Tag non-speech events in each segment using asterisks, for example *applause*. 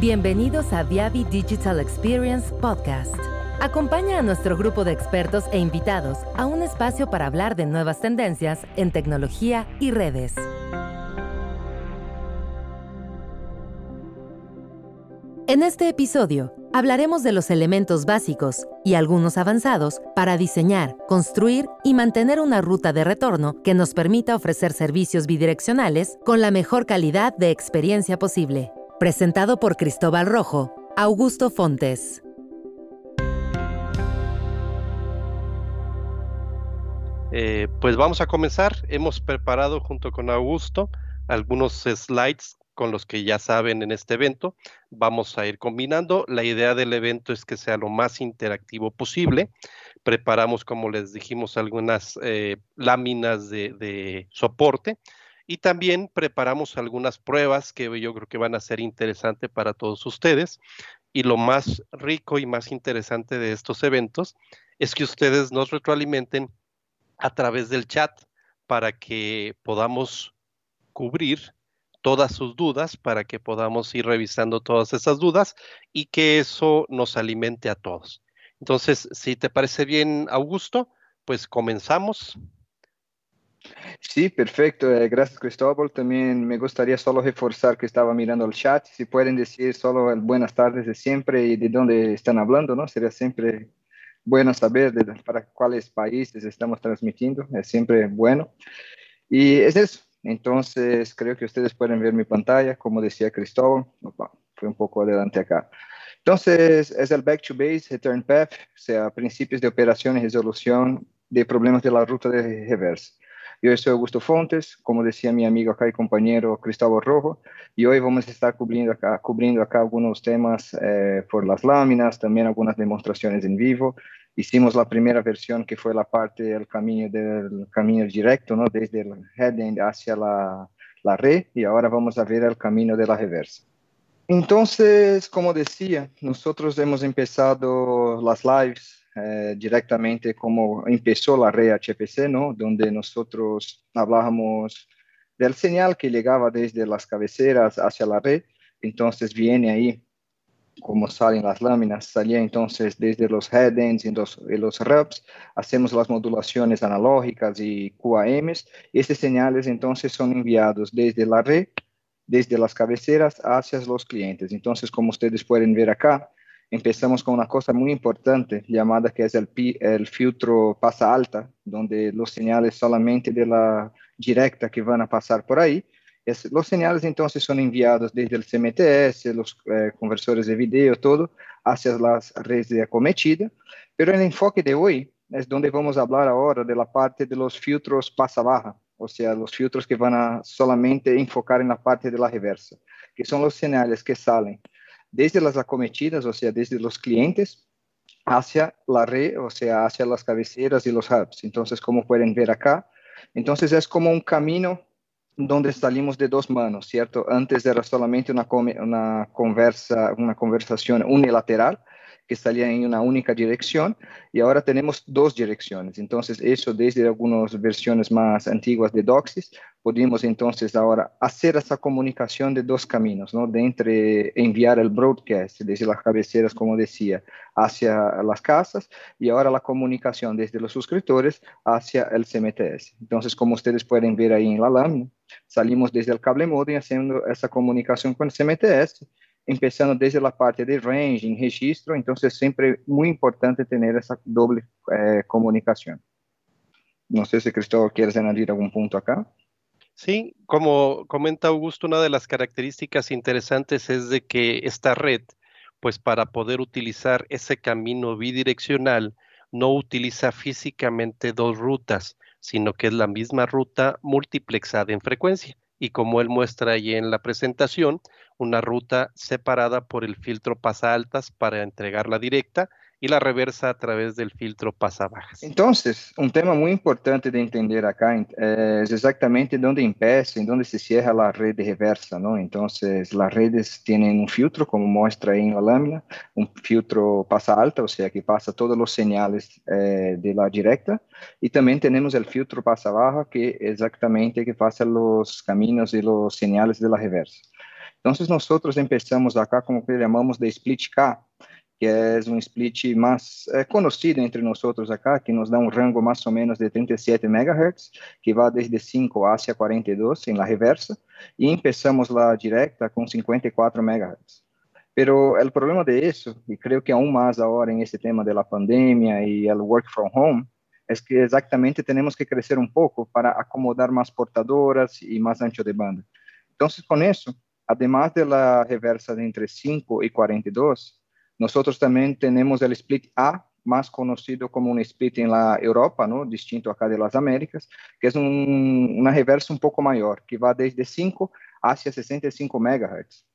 Bienvenidos a Viavi Digital Experience Podcast. Acompaña a nuestro grupo de expertos e invitados a un espacio para hablar de nuevas tendencias en tecnología y redes. En este episodio hablaremos de los elementos básicos y algunos avanzados para diseñar, construir y mantener una ruta de retorno que nos permita ofrecer servicios bidireccionales con la mejor calidad de experiencia posible. Presentado por Cristóbal Rojo, Augusto Fontes. Eh, pues vamos a comenzar. Hemos preparado junto con Augusto algunos slides con los que ya saben en este evento. Vamos a ir combinando. La idea del evento es que sea lo más interactivo posible. Preparamos, como les dijimos, algunas eh, láminas de soporte y también preparamos algunas pruebas que yo creo que van a ser interesantes para todos ustedes. Y lo más rico y más interesante de estos eventos es que ustedes nos retroalimenten a través del chat para que podamos cubrir todas sus dudas, para que podamos ir revisando todas esas dudas y que eso nos alimente a todos. Entonces, si te parece bien, Augusto, pues comenzamos. Sí, perfecto. Eh, gracias, Cristóbal. También me gustaría solo reforzar que estaba mirando el chat. Si pueden decir solo el buenas tardes de siempre y de dónde están hablando, ¿no? Sería siempre bueno saber para cuáles países estamos transmitiendo. Es siempre bueno. Y es eso. Entonces, creo que ustedes pueden ver mi pantalla, como decía Cristóbal. fue un poco adelante acá. Entonces, es el Back to Base, Return Path, o sea, principios de operación y resolución de problemas de la ruta de reversa. Yo soy Augusto Fontes, como decía mi amigo acá y compañero Cristóbal Rojo, y hoy vamos a estar cubriendo acá, cubriendo acá algunos temas eh, por las láminas, también algunas demostraciones en vivo. Hicimos la primera versión que fue la parte del camino del camino directo, ¿no? desde el headend hacia la, la red, y ahora vamos a ver el camino de la reversa. Entonces, como decía, nosotros hemos empezado las lives eh, directamente como empezó la red HPC, ¿no? Donde nosotros hablábamos del señal que llegaba desde las cabeceras hacia la red, entonces viene ahí como salen las láminas, salía entonces desde los headends y los, y los RUPs, hacemos las modulaciones analógicas y QAMs, esas señales entonces son enviados desde la red, desde las cabeceras hacia los clientes. Entonces, como ustedes pueden ver acá, empezamos con una cosa muy importante llamada que es el, el filtro pasa alta, donde los señales solamente de la directa que van a pasar por ahí, es, los señales entonces son enviados desde el CMTS, los eh, conversores de video, todo, hacia las redes de acometida, pero el enfoque de hoy es donde vamos a hablar ahora de la parte de los filtros pasa baja, o sea, los filtros que van a solamente enfocar en la parte de la reversa, que son los señales que salen desde las acometidas, o sea, desde los clientes hacia la red, o sea, hacia las cabeceras y los hubs. Entonces, como pueden ver acá, entonces es como un camino donde salimos de dos manos, ¿cierto? Antes era solamente una, una, conversa, una conversación unilateral, que salía en una única dirección y ahora tenemos dos direcciones. Entonces, eso desde algunas versiones más antiguas de Doxis, podemos entonces ahora hacer esa comunicación de dos caminos, ¿no? De entre enviar el broadcast desde las cabeceras, como decía, hacia las casas y ahora la comunicación desde los suscriptores hacia el CMTS. Entonces, como ustedes pueden ver ahí en la lámina, salimos desde el cable modem haciendo esa comunicación con el CMTS empezando desde la parte de ranging, registro, entonces siempre muy importante tener esa doble eh, comunicación. No sé si Cristóbal quieres añadir algún punto acá. Sí, como comenta Augusto, una de las características interesantes es de que esta red, pues para poder utilizar ese camino bidireccional, no utiliza físicamente dos rutas, sino que es la misma ruta multiplexada en frecuencia. Y como él muestra ahí en la presentación, una ruta separada por el filtro pasa altas para entregar la directa y la reversa a través del filtro pasa bajas. Entonces, un tema muy importante de entender acá eh, es exactamente dónde empieza y dónde se cierra la red de reversa, ¿no? Entonces, las redes tienen un filtro, como muestra en la lámina, un filtro pasa alta, o sea, que pasa todos los señales eh, de la directa, y también tenemos el filtro pasa baja, que exactamente que pasa los caminos y los señales de la reversa. Entonces nosotros empezamos acá como que llamamos de split K, que é um split mais é, conhecido entre nós outros acá, que nos dá um rango mais ou menos de 37 MHz, que vai desde 5 hacia 42 em la reversa, e começamos lá direta com 54 MHz. Pero o problema de isso, e creio que aún mais agora em esse tema da pandemia e o work from home, é que exatamente temos que crescer um pouco para acomodar mais portadoras e mais ancho de banda. Então, com isso, además da reversa de entre 5 e 42, Nosotros también tenemos el split A, más conocido como un split en la Europa, ¿no? distinto acá de las Américas, que es un, una reversa un poco mayor, que va desde 5 hacia 65 MHz.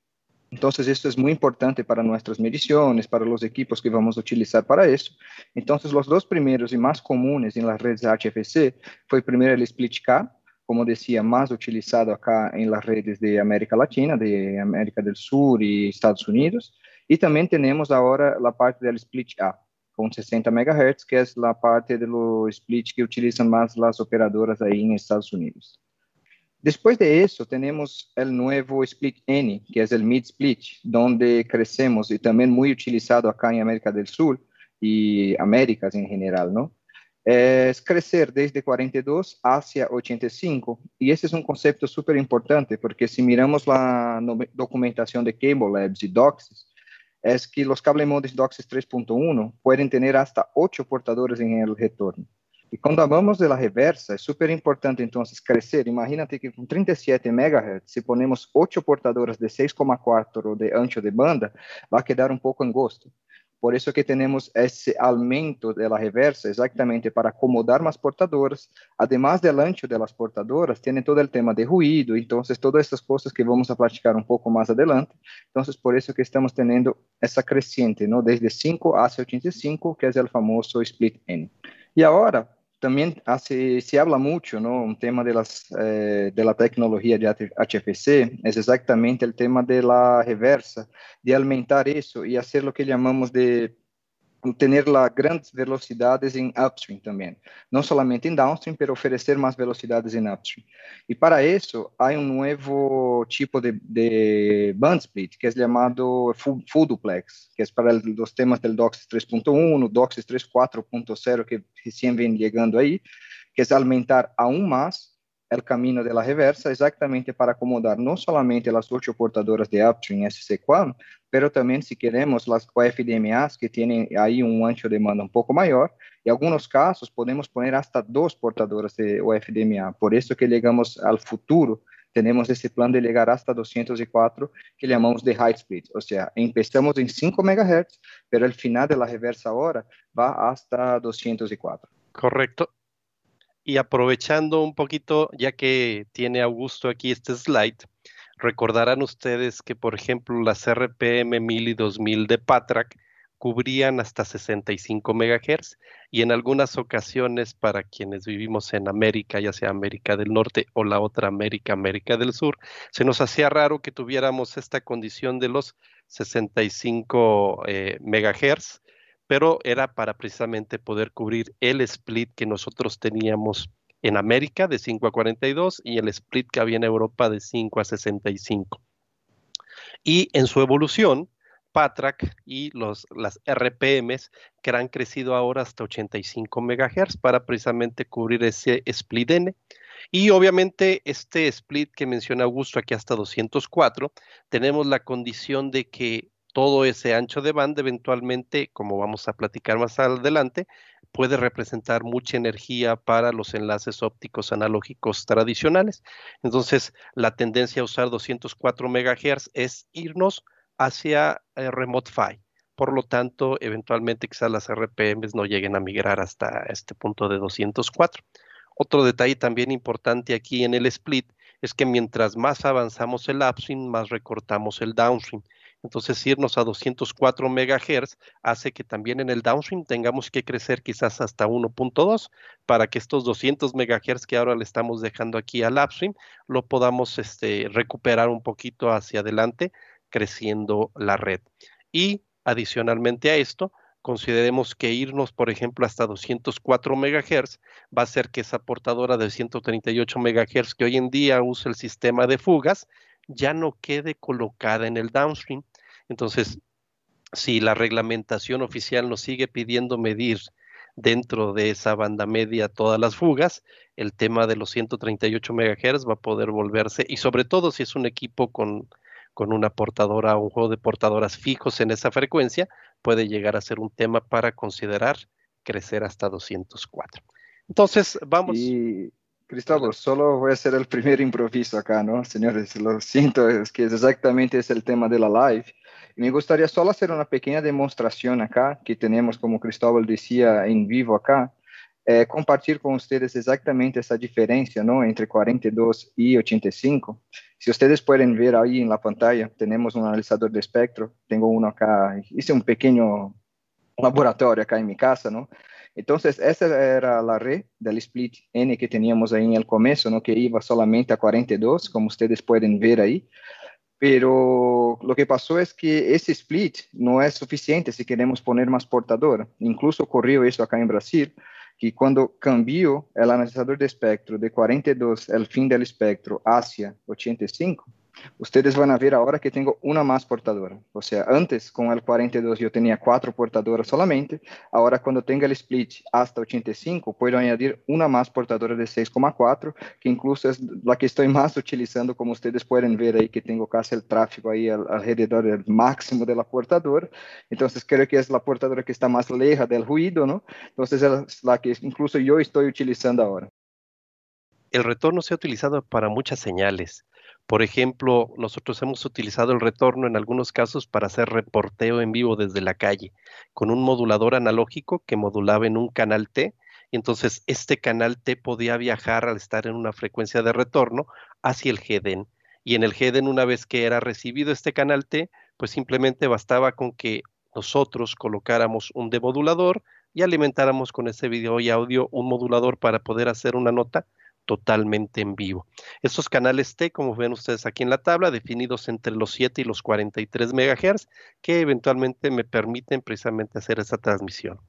Entonces, esto es muy importante para nuestras mediciones, para los equipos que vamos utilizar para eso. Entonces, los dos primeros y más comunes en las redes HFC fue primero el split K, como decía, más utilizado acá en las redes de América Latina, de América del Sur y Estados Unidos. E também temos agora a parte do split A, com 60 MHz, que é a parte do split que utilizam mais as operadoras aí em Estados Unidos. Depois de isso, temos o novo split N, que é o mid split, onde crescemos e também muito utilizado acá em América do Sul e Américas em geral, não? É crescer desde 42 hacia 85, e esse é um conceito super importante, porque se miramos a documentação de Cable Labs e DOCSIS, es que los cable modems DOCSIS 3.1 pueden tener hasta 8 portadores en el retorno. Cuando hablamos de la reversa, es súper importante entonces crecer. Imagínate que con 37 MHz, si ponemos 8 portadores de 6,4 de ancho de banda, va a quedar un poco angosto. Por isso que temos esse aumento da reversa, exatamente para acomodar mais portadoras. Además do ancho das portadoras, tem todo o tema de ruído, então todas essas coisas que vamos a platicar um pouco mais adelante. Então, por isso que estamos tendo essa crescente, ¿no? desde 5 a 85, que é o famoso split N. E agora, también hace, se habla mucho, ¿no? Un tema de, las, eh, de la tecnología de HFC es exactamente el tema de la reversa, de aumentar eso y hacer lo que llamamos de ter grandes velocidades em upstream também, não somente em downstream, mas oferecer mais velocidades em upstream. E para isso, há um novo tipo de, de band split, que é chamado full, full duplex, que é para os temas do DOCSIS 3.1, DOCSIS 3.4.0, que recém vem chegando aí, que é aumentar aún mais el camino de la reversa exactamente para acomodar no solamente las ocho portadoras de upstream SC-QAM, pero también si queremos las OFDMAs que tienen ahí un ancho de demanda un poco mayor, en algunos casos podemos poner hasta dos portadoras de OFDMA, por eso que llegamos al futuro tenemos ese plan de llegar hasta 204 que llamamos de high speed, o sea, empezamos en 5 MHz, pero el final de la reversa ahora va hasta 204. Correcto. Y aprovechando un poquito, ya que tiene Augusto aquí este slide, recordarán ustedes que, por ejemplo, las RPM 1000 y 2000 de Patrack cubrían hasta 65 MHz y en algunas ocasiones para quienes vivimos en América, ya sea América del Norte o la otra América, América del Sur, se nos hacía raro que tuviéramos esta condición de los 65 eh, MHz pero era para precisamente poder cubrir el split que nosotros teníamos en América de 5 a 42 y el split que había en Europa de 5 a 65. Y en su evolución, Patrack y los, las RPMs que han crecido ahora hasta 85 MHz para precisamente cubrir ese split N. Y obviamente este split que menciona Augusto aquí hasta 204, tenemos la condición de que todo ese ancho de banda eventualmente, como vamos a platicar más adelante, puede representar mucha energía para los enlaces ópticos analógicos tradicionales. Entonces, la tendencia a usar 204 MHz es irnos hacia eh, Remote PHY. Por lo tanto, eventualmente quizás las RPMs no lleguen a migrar hasta este punto de 204. Otro detalle también importante aquí en el split es que mientras más avanzamos el upstream, más recortamos el downstream. Entonces, irnos a 204 MHz hace que también en el downstream tengamos que crecer quizás hasta 1.2 para que estos 200 MHz que ahora le estamos dejando aquí al upstream lo podamos este, recuperar un poquito hacia adelante, creciendo la red. Y adicionalmente a esto, consideremos que irnos, por ejemplo, hasta 204 MHz va a hacer que esa portadora de 138 MHz que hoy en día usa el sistema de fugas ya no quede colocada en el downstream. Entonces, si la reglamentación oficial nos sigue pidiendo medir dentro de esa banda media todas las fugas, el tema de los 138 MHz va a poder volverse, y sobre todo si es un equipo con, con una portadora o un juego de portadoras fijos en esa frecuencia, puede llegar a ser un tema para considerar crecer hasta 204. Entonces, vamos. Y Cristóbal, solo voy a hacer el primer improviso acá, ¿no? Señores, lo siento, es que exactamente es el tema de la live. Me gustaría solo hacer una pequeña demostración acá, que tenemos, como Cristóbal decía, en vivo acá, eh, compartir con ustedes exactamente esa diferencia, ¿no? Entre 42 y 85. Si ustedes pueden ver ahí en la pantalla, tenemos un analizador de espectro. Tengo uno acá, hice un pequeño laboratorio acá en mi casa, ¿no? Entonces, esa era la red del split N que teníamos ahí en el comienzo, ¿no? Que iba solamente a 42, como ustedes pueden ver ahí. Pero lo que pasó es que ese split no es suficiente si queremos poner más portadora. Incluso ocurrió eso acá en Brasil, que cuando cambió el analizador de espectro de 42, el fin del espectro, hacia 85, Ustedes van a ver ahora que tengo una más portadora. O sea, antes con el 42 yo tenía cuatro portadoras solamente. Ahora cuando tenga el split hasta 85, puedo añadir una más portadora de 6,4, que incluso es la que estoy *laughs* más utilizando, como ustedes pueden ver ahí que tengo casi el tráfico ahí alrededor del máximo de la portadora. Entonces creo que es la portadora que está más lejos del ruido, ¿no? Entonces es la que incluso yo estoy utilizando ahora. El retorno se ha utilizado para muchas señales por ejemplo, nosotros hemos utilizado el retorno en algunos casos para hacer reporteo en vivo desde la calle, con un modulador analógico que modulaba en un canal T. Y entonces este canal T podía viajar al estar en una frecuencia de retorno hacia el GEDEN. Y en el GEDEN, una vez que era recibido este canal T, pues simplemente bastaba con que nosotros colocáramos un demodulador y alimentáramos con ese video y audio un modulador para poder hacer una nota totalmente en vivo. Estos canales T, como ven ustedes aquí en la tabla, definidos entre los 7 y los 43 MHz, que eventualmente me permiten precisamente hacer esa transmisión.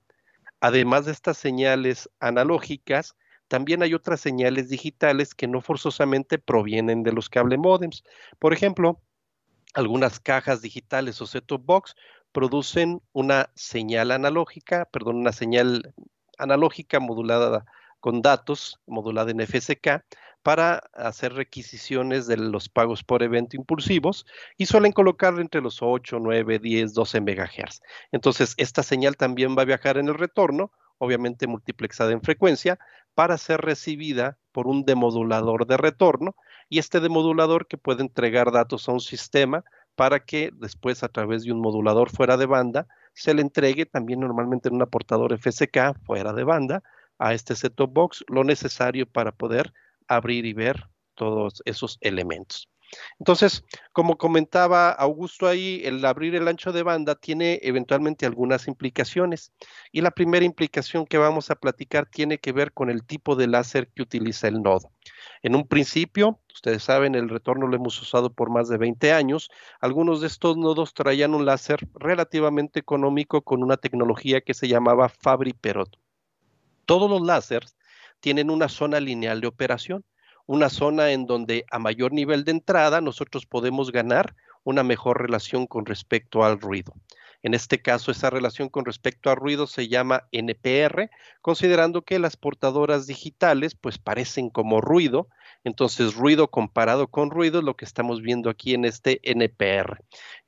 Además de estas señales analógicas, también hay otras señales digitales que no forzosamente provienen de los cable modems. Por ejemplo, algunas cajas digitales o set-top box producen una señal analógica, perdón, una señal analógica modulada con datos modulada en FSK para hacer requisiciones de los pagos por evento impulsivos y suelen colocar entre los 8, 9, 10, 12 MHz. Entonces, esta señal también va a viajar en el retorno, obviamente multiplexada en frecuencia, para ser recibida por un demodulador de retorno y este demodulador que puede entregar datos a un sistema para que después a través de un modulador fuera de banda se le entregue también normalmente en una portador FSK fuera de banda a este set-top box lo necesario para poder abrir y ver todos esos elementos. Entonces, como comentaba Augusto ahí, el abrir el ancho de banda tiene eventualmente algunas implicaciones. Y la primera implicación que vamos a platicar tiene que ver con el tipo de láser que utiliza el nodo. En un principio, ustedes saben, el retorno lo hemos usado por más de 20 años. Algunos de estos nodos traían un láser relativamente económico con una tecnología que se llamaba Fabri-Perot. Todos los láseres tienen una zona lineal de operación, una zona en donde a mayor nivel de entrada nosotros podemos ganar una mejor relación con respecto al ruido. En este caso, esa relación con respecto al ruido se llama NPR, considerando que las portadoras digitales pues parecen como ruido, entonces ruido comparado con ruido es lo que estamos viendo aquí en este NPR.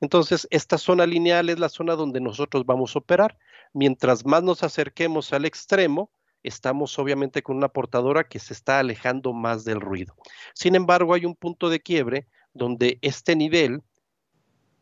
Entonces, esta zona lineal es la zona donde nosotros vamos a operar. Mientras más nos acerquemos al extremo, estamos obviamente con una portadora que se está alejando más del ruido. Sin embargo, hay un punto de quiebre donde este nivel,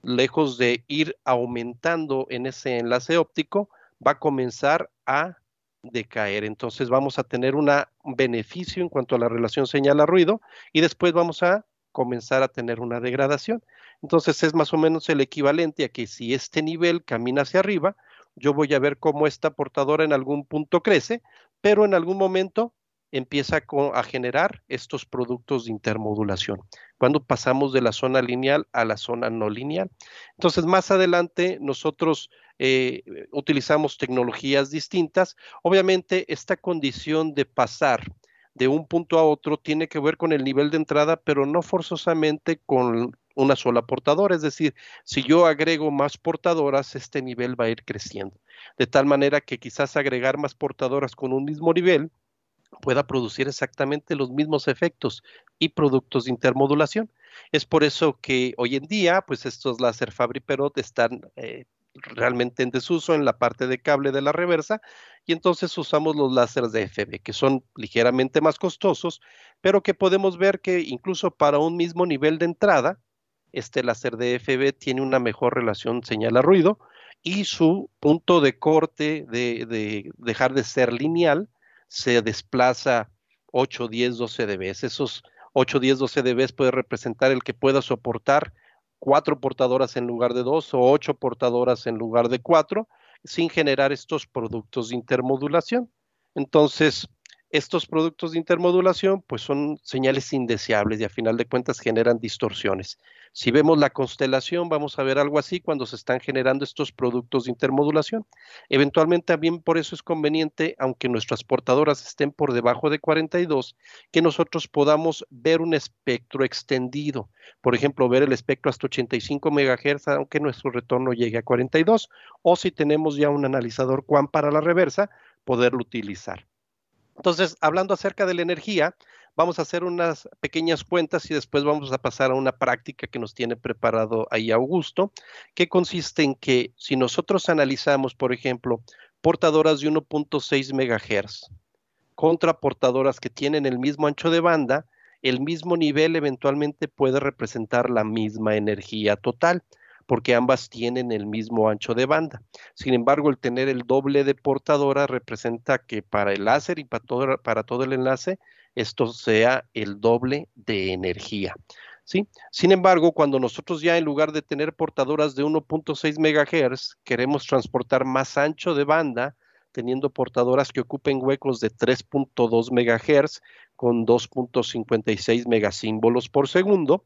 lejos de ir aumentando en ese enlace óptico, va a comenzar a decaer. Entonces vamos a tener un beneficio en cuanto a la relación señal-ruido y después vamos a comenzar a tener una degradación. Entonces es más o menos el equivalente a que si este nivel camina hacia arriba, yo voy a ver cómo esta portadora en algún punto crece, pero en algún momento empieza a generar estos productos de intermodulación, cuando pasamos de la zona lineal a la zona no lineal. Entonces, más adelante nosotros eh, utilizamos tecnologías distintas. Obviamente, esta condición de pasar de un punto a otro tiene que ver con el nivel de entrada, pero no forzosamente con una sola portadora. Es decir, si yo agrego más portadoras, este nivel va a ir creciendo. De tal manera que quizás agregar más portadoras con un mismo nivel pueda producir exactamente los mismos efectos y productos de intermodulación. Es por eso que hoy en día, pues estos láser Fabri Perot están eh, realmente en desuso en la parte de cable de la reversa y entonces usamos los láseres de FB que son ligeramente más costosos, pero que podemos ver que incluso para un mismo nivel de entrada, este láser de FB tiene una mejor relación señal a ruido y su punto de corte de, de dejar de ser lineal se desplaza 8, 10, 12 dB. Esos 8, 10, 12 dB puede representar el que pueda soportar cuatro portadoras en lugar de dos o ocho portadoras en lugar de cuatro, sin generar estos productos de intermodulación. Entonces, estos productos de intermodulación pues son señales indeseables y a final de cuentas generan distorsiones. Si vemos la constelación, vamos a ver algo así cuando se están generando estos productos de intermodulación. Eventualmente también por eso es conveniente, aunque nuestras portadoras estén por debajo de 42, que nosotros podamos ver un espectro extendido. Por ejemplo, ver el espectro hasta 85 MHz, aunque nuestro retorno llegue a 42, o si tenemos ya un analizador QAM para la reversa, poderlo utilizar. Entonces, hablando acerca de la energía, vamos a hacer unas pequeñas cuentas y después vamos a pasar a una práctica que nos tiene preparado ahí Augusto, que consiste en que si nosotros analizamos, por ejemplo, portadoras de 1.6 MHz contra portadoras que tienen el mismo ancho de banda, el mismo nivel eventualmente puede representar la misma energía total porque ambas tienen el mismo ancho de banda. Sin embargo, el tener el doble de portadora representa que para el láser y para todo, para todo el enlace, esto sea el doble de energía. ¿sí? Sin embargo, cuando nosotros ya en lugar de tener portadoras de 1.6 MHz, queremos transportar más ancho de banda, teniendo portadoras que ocupen huecos de 3.2 MHz con 2.56 megasímbolos por segundo,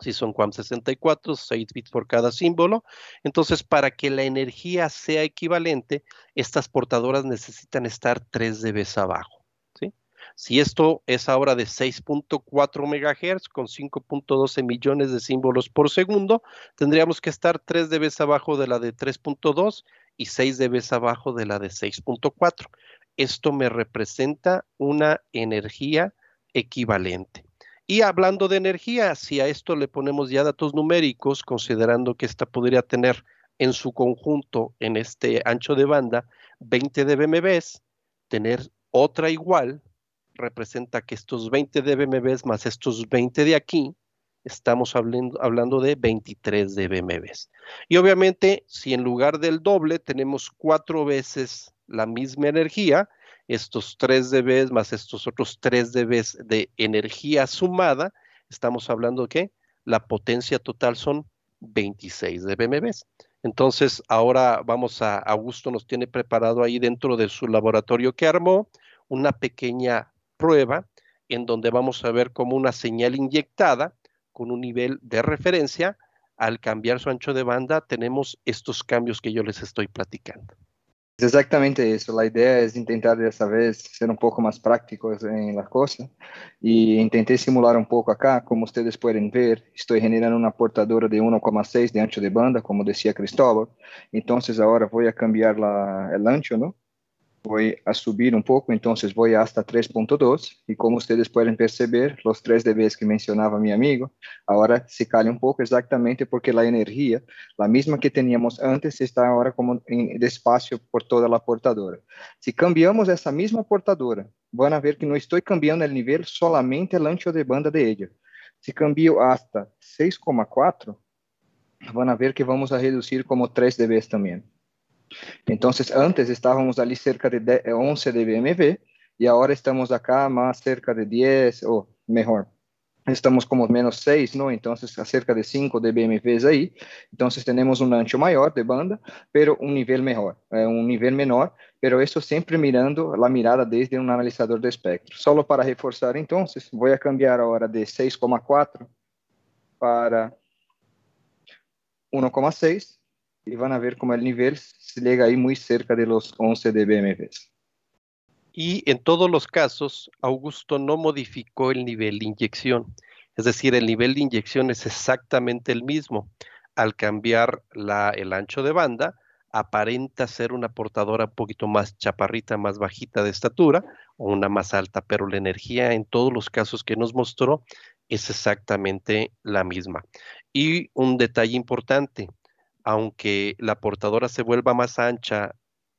si son QAM 64, 6 bits por cada símbolo. Entonces, para que la energía sea equivalente, estas portadoras necesitan estar 3 dB abajo. Si esto es ahora de 6.4 MHz con 5.12 millones de símbolos por segundo, tendríamos que estar 3 dB abajo de la de 3.2 y 6 dB abajo de la de 6.4. Esto me representa una energía equivalente. Y hablando de energía, si a esto le ponemos ya datos numéricos, considerando que esta podría tener en su conjunto, en este ancho de banda, 20 dBm, tener otra igual representa que estos 20 dBm más estos 20 de aquí, estamos hablando, hablando de 23 dBm. Y obviamente, si en lugar del doble tenemos cuatro veces la misma energía, estos 3 dB más estos otros 3 dB de energía sumada, estamos hablando que la potencia total son 26 dBm. Entonces, ahora vamos a, Augusto nos tiene preparado ahí dentro de su laboratorio que armó una pequeña prueba en donde vamos a ver cómo una señal inyectada con un nivel de referencia, al cambiar su ancho de banda, tenemos estos cambios que yo les estoy platicando. Exatamente isso. A ideia é tentar dessa vez ser um pouco mais práticos em la cosa e tentei simular um pouco acá, como vocês podem ver, estou generando uma portadora de 1,6 de ancho de banda, como decía Cristóbal. Então, agora vou a cambiar la, el ancho, ¿no? Voy a subir un poco, entonces voy hasta 3.2 y como ustedes pueden perceber, los 3 dB que mencionaba mi amigo, ahora se cae un poco exactamente porque la energía, la misma que teníamos antes, está ahora como en despacio por toda la portadora. Si cambiamos esa misma portadora, a ver que no estoy cambiando el nivel, solamente el ancho de banda de ella. Si cambio hasta 6,4, van a ver que vamos a reducir como 3 dB también. Entonces, antes estábamos ali cerca de 11 dBmV y ahora estamos acá más cerca de 10, o mejor, estamos como menos 6, ¿no? Entonces, cerca de 5 dBmV ahí. Entonces, tenemos un ancho mayor de banda, pero un nivel mejor, eh, un nivel menor, pero eso siempre mirando la mirada desde un analizador de espectro. Solo para reforzar, entonces, voy a cambiar ahora de 6,4 para 1,6 y van a ver como el nivel llega ahí muy cerca de los 11 dBm. Y en todos los casos, Augusto no modificó el nivel de inyección. Es decir, el nivel de inyección es exactamente el mismo. Al cambiar el ancho de banda, aparenta ser una portadora un poquito más chaparrita, más bajita de estatura o una más alta, pero la energía en todos los casos que nos mostró es exactamente la misma. Y un detalle importante, aunque la portadora se vuelva más ancha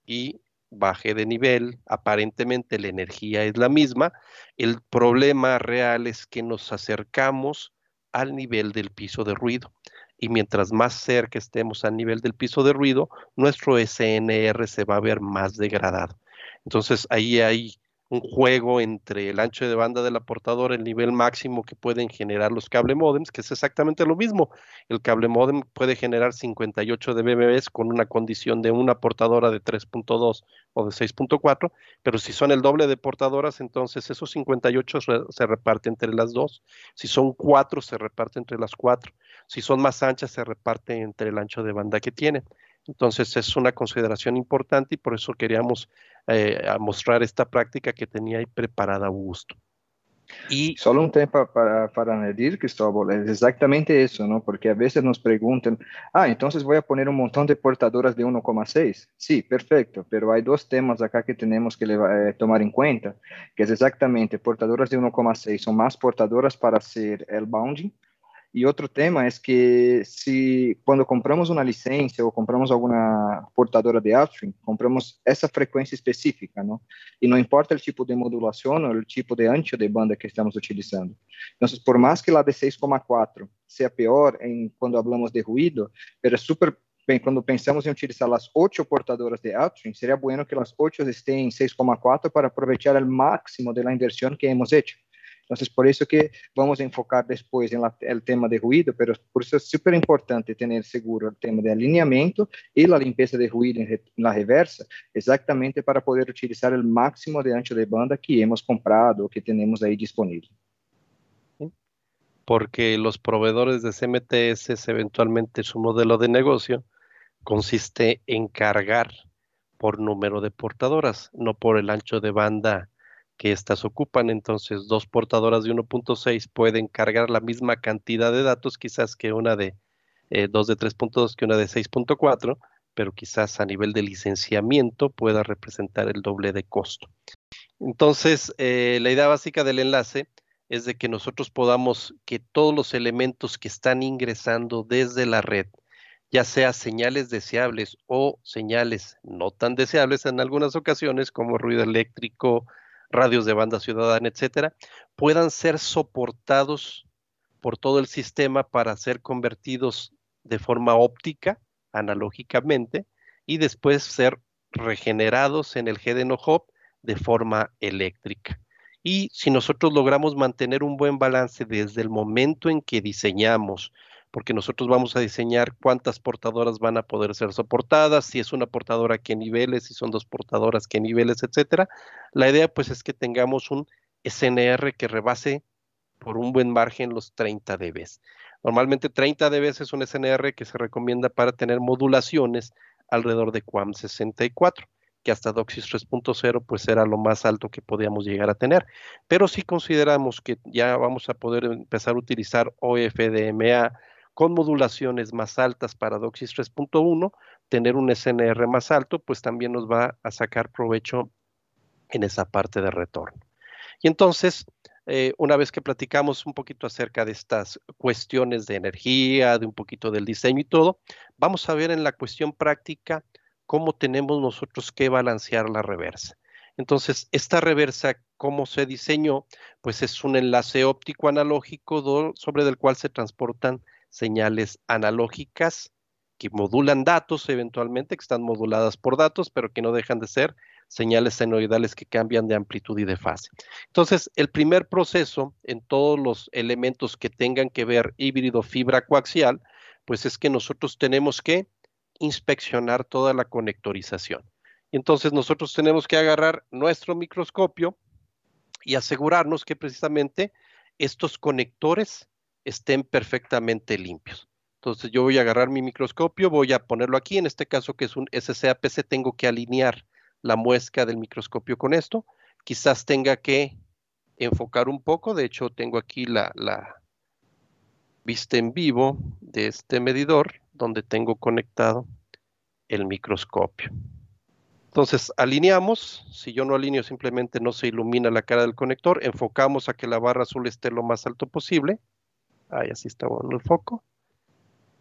y baje de nivel, aparentemente la energía es la misma, el problema real es que nos acercamos al nivel del piso de ruido y mientras más cerca estemos al nivel del piso de ruido, nuestro SNR se va a ver más degradado. Entonces ahí hay un juego entre el ancho de banda de la portadora, el nivel máximo que pueden generar los cable modems, que es exactamente lo mismo. El cable modem puede generar 58 dBs con una condición de una portadora de 3.2 o de 6.4, pero si son el doble de portadoras, entonces esos 58 se reparten entre las dos. Si son cuatro, se reparte entre las cuatro. Si son más anchas, se reparte entre el ancho de banda que tienen. Entonces es una consideración importante y por eso queríamos eh, mostrar esta práctica que tenía ahí preparada Augusto. Y solo un tema para, para añadir, Cristóbal, es exactamente eso, ¿no? Porque a veces nos preguntan, ah, entonces voy a poner un montón de portadoras de 1,6. Sí, perfecto, pero hay dos temas acá que tenemos que eh, tomar en cuenta, que es exactamente portadoras de 1,6 son más portadoras para hacer el bounding, y otro tema es que si cuando compramos una licencia o compramos alguna portadora de upstream, compramos esa frecuencia específica, ¿no? Y no importa el tipo de modulación o el tipo de ancho de banda que estamos utilizando. Entonces, por más que la de 6,4 sea peor en cuando hablamos de ruido, pero es súper cuando pensamos em utilizar as oito portadoras de upstream, seria bueno que as oito estejam em 6,4 para aproveitar o máximo da inversão que hemos hecho. Entonces, por eso que vamos a enfocar después en el tema de ruido, pero por eso es súper importante tener seguro el tema de alineamiento y la limpieza de ruido en, la reversa, exactamente para poder utilizar el máximo de ancho de banda que hemos comprado o que tenemos ahí disponible. Porque los proveedores de CMTS, eventualmente su modelo de negocio consiste en cargar por número de portadoras, no por el ancho de banda que éstas ocupan. Entonces, dos portadoras de 1.6 pueden cargar la misma cantidad de datos, quizás que una de eh, dos de 3.2 que una de 6.4, pero quizás a nivel de licenciamiento pueda representar el doble de costo. Entonces, eh, la idea básica del enlace es de que nosotros podamos que todos los elementos que están ingresando desde la red, ya sea señales deseables o señales no tan deseables en algunas ocasiones, como ruido eléctrico, radios de banda ciudadana, etcétera, puedan ser soportados por todo el sistema para ser convertidos de forma óptica, analógicamente, y después ser regenerados en el GDNO Hub de forma eléctrica. Y si nosotros logramos mantener un buen balance desde el momento en que diseñamos porque nosotros vamos a diseñar cuántas portadoras van a poder ser soportadas, si es una portadora, qué niveles, si son dos portadoras, qué niveles, etcétera. La idea pues es que tengamos un SNR que rebase por un buen margen los 30 dB. Normalmente 30 dB es un SNR que se recomienda para tener modulaciones alrededor de QAM 64 que hasta DOCSIS 3.0 pues era lo más alto que podíamos llegar a tener. Pero si consideramos que ya vamos a poder empezar a utilizar OFDMA con modulaciones más altas para DOCSIS 3.1, tener un SNR más alto, pues también nos va a sacar provecho en esa parte de retorno. Y entonces, eh, una vez que platicamos un poquito acerca de estas cuestiones de energía, de un poquito del diseño y todo, vamos a ver en la cuestión práctica cómo tenemos nosotros que balancear la reversa. Entonces, esta reversa, cómo se diseñó, pues es un enlace óptico analógico sobre el cual se transportan señales analógicas que modulan datos eventualmente, que están moduladas por datos, pero que no dejan de ser señales senoidales que cambian de amplitud y de fase. Entonces, el primer proceso en todos los elementos que tengan que ver híbrido fibra coaxial, pues es que nosotros tenemos que inspeccionar toda la conectorización. Entonces nosotros tenemos que agarrar nuestro microscopio y asegurarnos que precisamente estos conectores estén perfectamente limpios. Entonces yo voy a agarrar mi microscopio, voy a ponerlo aquí, en este caso que es un SCAPC, tengo que alinear la muesca del microscopio con esto, quizás tenga que enfocar un poco. De hecho, tengo aquí la, vista en vivo de este medidor donde tengo conectado el microscopio. Entonces, alineamos. Si yo no alineo, simplemente no se ilumina la cara del conector. Enfocamos a que la barra azul esté lo más alto posible. Ahí así está bueno el foco.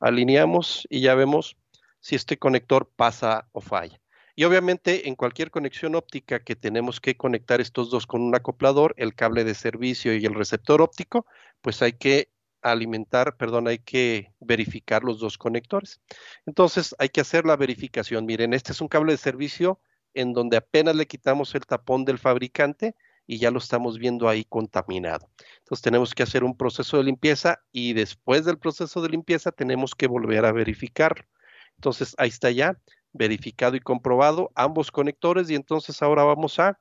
Alineamos y ya vemos si este conector pasa o falla. Y obviamente en cualquier conexión óptica que tenemos que conectar estos dos con un acoplador, el cable de servicio y el receptor óptico, pues hay que alimentar, perdón, hay que verificar los dos conectores. Entonces hay que hacer la verificación. Miren, este es un cable de servicio en donde apenas le quitamos el tapón del fabricante y ya lo estamos viendo ahí contaminado. Entonces tenemos que hacer un proceso de limpieza y después del proceso de limpieza tenemos que volver a verificarlo. Entonces ahí está ya verificado y comprobado ambos conectores y entonces ahora vamos a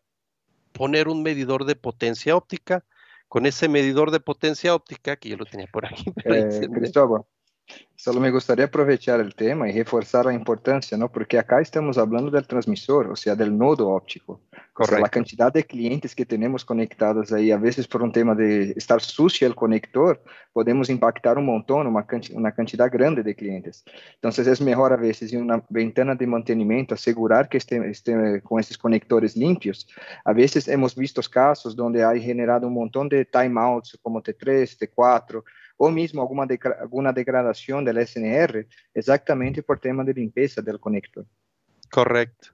poner un medidor de potencia óptica. Con ese medidor de potencia óptica, que yo lo tenía por aquí. *laughs* Eh, Cristóbal, Solo me gustaría aprovechar el tema y reforzar la importancia, ¿no? Porque acá estamos hablando del transmisor, o sea, del nodo óptico. Correcto. la cantidad de clientes que tenemos conectados ahí, a veces por un tema de estar sucio el conector, podemos impactar un montón, una, una cantidad grande de clientes. Entonces es mejor a veces en una ventana de mantenimiento asegurar que esté, esté con esos conectores limpios. A veces hemos visto casos donde hay generado un montón de timeouts como T3, T4, ou mesmo alguma, de, alguma degradação do SNR, exatamente por tema de limpeza del conector. Correcto.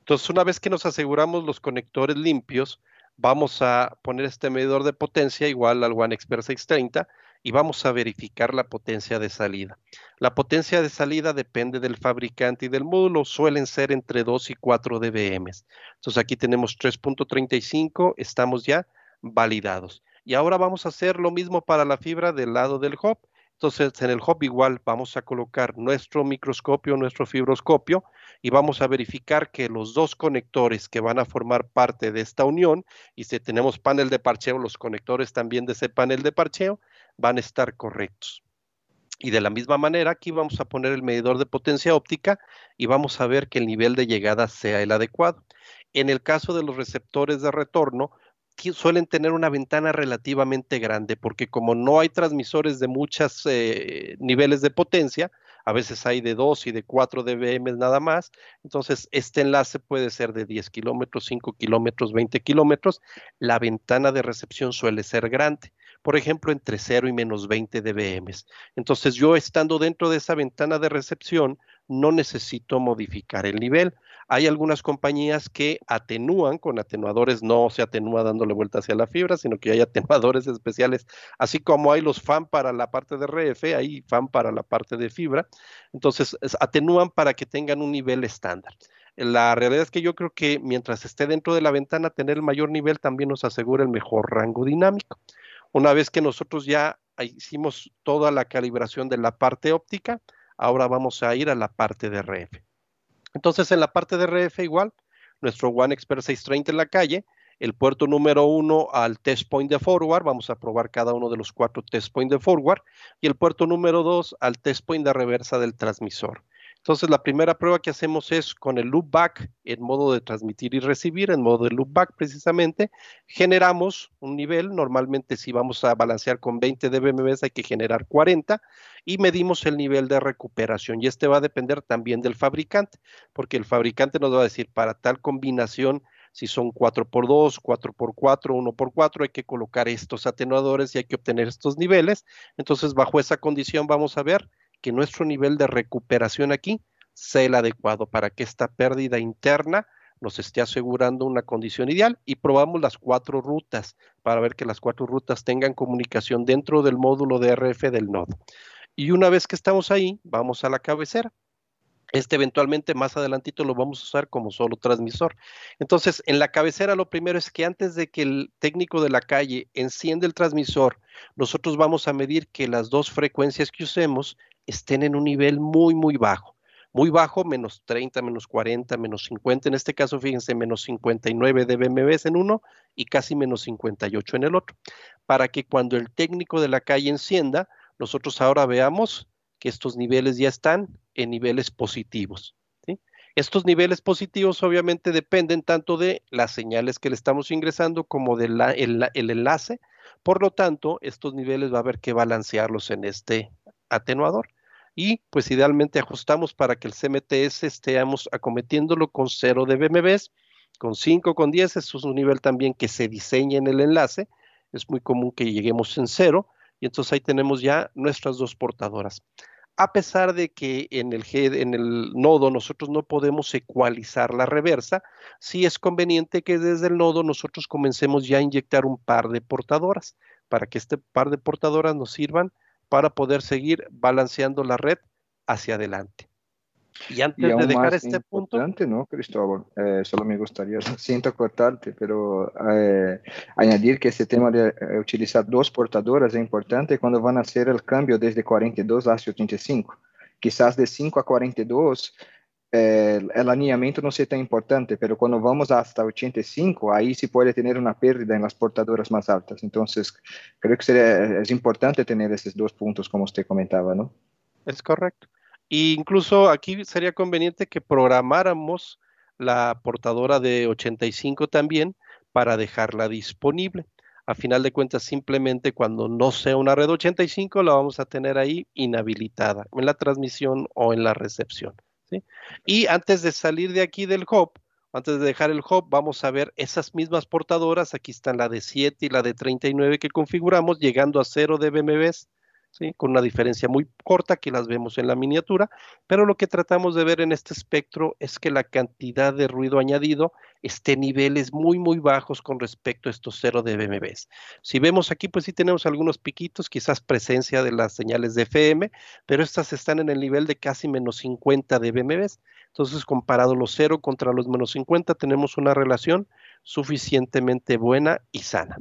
Entonces, una vez que nos aseguramos los conectores limpios, vamos a poner este medidor de potencia igual al One Expert 630 y vamos a verificar la potencia de salida. La potencia de salida depende del fabricante y del módulo, suelen ser entre 2 y 4 dBm. Entonces aquí tenemos 3.35, estamos ya validados. Y ahora vamos a hacer lo mismo para la fibra del lado del hub. Entonces, en el hub igual vamos a colocar nuestro microscopio, nuestro fibroscopio, y vamos a verificar que los dos conectores que van a formar parte de esta unión, y si tenemos panel de parcheo, los conectores también de ese panel de parcheo van a estar correctos. Y de la misma manera, aquí vamos a poner el medidor de potencia óptica y vamos a ver que el nivel de llegada sea el adecuado. En el caso de los receptores de retorno, suelen tener una ventana relativamente grande, porque como no hay transmisores de muchos eh, niveles de potencia, a veces hay de 2 y de 4 dBm nada más, entonces este enlace puede ser de 10 kilómetros, 5 kilómetros, 20 kilómetros, la ventana de recepción suele ser grande, por ejemplo, entre 0 y menos 20 dBm. Entonces yo estando dentro de esa ventana de recepción, no necesito modificar el nivel. Hay algunas compañías que atenúan con atenuadores, no se atenúa dándole vuelta hacia la fibra, sino que hay *laughs* atenuadores especiales, así como hay los fan para la parte de RF, hay fan para la parte de fibra. Entonces, atenúan para que tengan un nivel estándar. La realidad es que yo creo que mientras esté dentro de la ventana, tener el mayor nivel también nos asegura el mejor rango dinámico. Una vez que nosotros ya hicimos toda la calibración de la parte óptica, ahora vamos a ir a la parte de RF. Entonces, en la parte de RF igual, nuestro One Expert 630 en la calle, el puerto número uno al test point de forward, vamos a probar cada uno de los cuatro test point de forward, y el puerto número dos al test point de reversa del transmisor. Entonces, la primera prueba que hacemos es con el loopback en modo de transmitir y recibir, en modo de loopback precisamente, generamos un nivel, normalmente si vamos a balancear con 20 dBm hay que generar 40 y medimos el nivel de recuperación y este va a depender también del fabricante, porque el fabricante nos va a decir para tal combinación si son 4x2, 4x4, 1x4, hay que colocar estos atenuadores y hay que obtener estos niveles. Entonces, bajo esa condición vamos a ver que nuestro nivel de recuperación aquí sea el adecuado para que esta pérdida interna nos esté asegurando una condición ideal y probamos las cuatro rutas para ver que las cuatro rutas tengan comunicación dentro del módulo de RF del nodo. Y una vez que estamos ahí, vamos a la cabecera. Este eventualmente más adelantito lo vamos a usar como solo transmisor. Entonces, en la cabecera lo primero es que antes de que el técnico de la calle encienda el transmisor, nosotros vamos a medir que las dos frecuencias que usemos estén en un nivel muy, muy bajo. Muy bajo, menos 30, menos 40, menos 50. En este caso, fíjense, menos 59 dBm en uno y casi menos 58 en el otro. Para que cuando el técnico de la calle encienda, nosotros ahora veamos que estos niveles ya están en niveles positivos. Estos niveles positivos obviamente dependen tanto de las señales que le estamos ingresando como del el enlace. Por lo tanto, estos niveles va a haber que balancearlos en este atenuador. Y pues idealmente ajustamos para que el CMTS estemos acometiéndolo con 0 de BMBs, con 5, con 10, eso es un nivel también que se diseña en el enlace. Es muy común que lleguemos en 0 y entonces ahí tenemos ya nuestras dos portadoras a pesar de que en el, en el nodo nosotros no podemos ecualizar la reversa, sí es conveniente que desde el nodo nosotros comencemos ya a inyectar un par de portadoras para que este par de portadoras nos sirvan para poder seguir balanceando la red hacia adelante. Y antes de dejar este punto. ¿no, Cristóbal? Eh, solo me gustaría, *laughs* siento cortarte, pero eh, añadir que ese tema de eh, utilizar dos portadoras es importante cuando van a hacer el cambio desde 42 hasta 85. Quizás de 5 a 42 el alineamiento no sea tan importante, pero cuando vamos hasta 85, ahí sí puede tener una pérdida en las portadoras más altas. Entonces, creo que sería, es importante tener esos dos puntos, como usted comentaba, ¿no? Es correcto incluso aquí sería conveniente que programáramos la portadora de 85 también para dejarla disponible. A final de cuentas, simplemente cuando no sea una red 85, la vamos a tener ahí inhabilitada en la transmisión o en la recepción. Y antes de salir de aquí del hub, antes de dejar el hub, vamos a ver esas mismas portadoras. Aquí están la de 7 y la de 39 que configuramos, llegando a 0 de Con una diferencia muy corta que las vemos en la miniatura, pero lo que tratamos de ver en este espectro es que la cantidad de ruido añadido esté en niveles muy, muy bajos con respecto a estos cero de BMBs. Si vemos aquí, pues sí tenemos algunos piquitos, quizás presencia de las señales de FM, pero estas están en el nivel de casi menos 50 de BMBs. Entonces, comparado los cero contra los menos 50, tenemos una relación suficientemente buena y sana.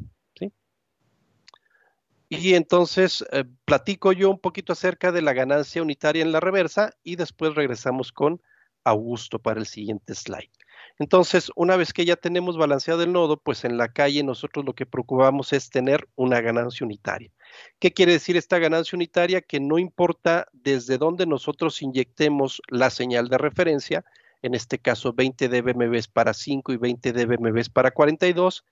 Y entonces eh, platico yo un poquito acerca de la ganancia unitaria en la reversa y después regresamos con Augusto para el siguiente slide. Entonces, una vez que ya tenemos balanceado el nodo, pues en la calle nosotros lo que procuramos es tener una ganancia unitaria. ¿Qué quiere decir esta ganancia unitaria? Que no importa desde dónde nosotros inyectemos la señal de referencia, en este caso 20 dBm para 5 y 20 dBm para 42,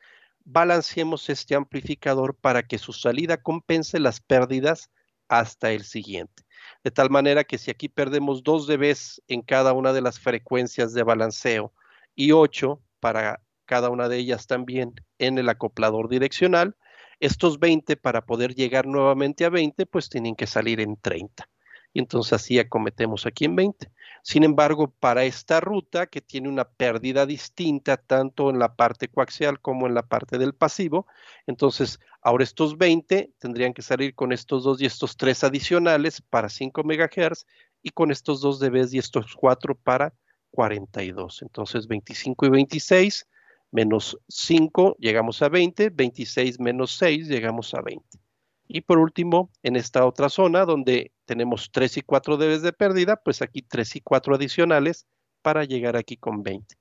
balanceemos este amplificador para que su salida compense las pérdidas hasta el siguiente. De tal manera que si aquí perdemos 2 dB en cada una de las frecuencias de balanceo y 8 para cada una de ellas también en el acoplador direccional, estos 20 para poder llegar nuevamente a 20 pues tienen que salir en 30 y entonces así acometemos aquí en 20. Sin embargo, para esta ruta que tiene una pérdida distinta tanto en la parte coaxial como en la parte del pasivo, entonces ahora estos 20 tendrían que salir con estos dos y estos tres adicionales para 5 MHz y con estos dos dB y estos cuatro para 42. Entonces 25 y 26 menos 5 llegamos a 20, 26 menos 6 llegamos a 20. Y por último, en esta otra zona donde tenemos 3 y 4 dB de pérdida, pues aquí 3 y 4 adicionales para llegar aquí con 20.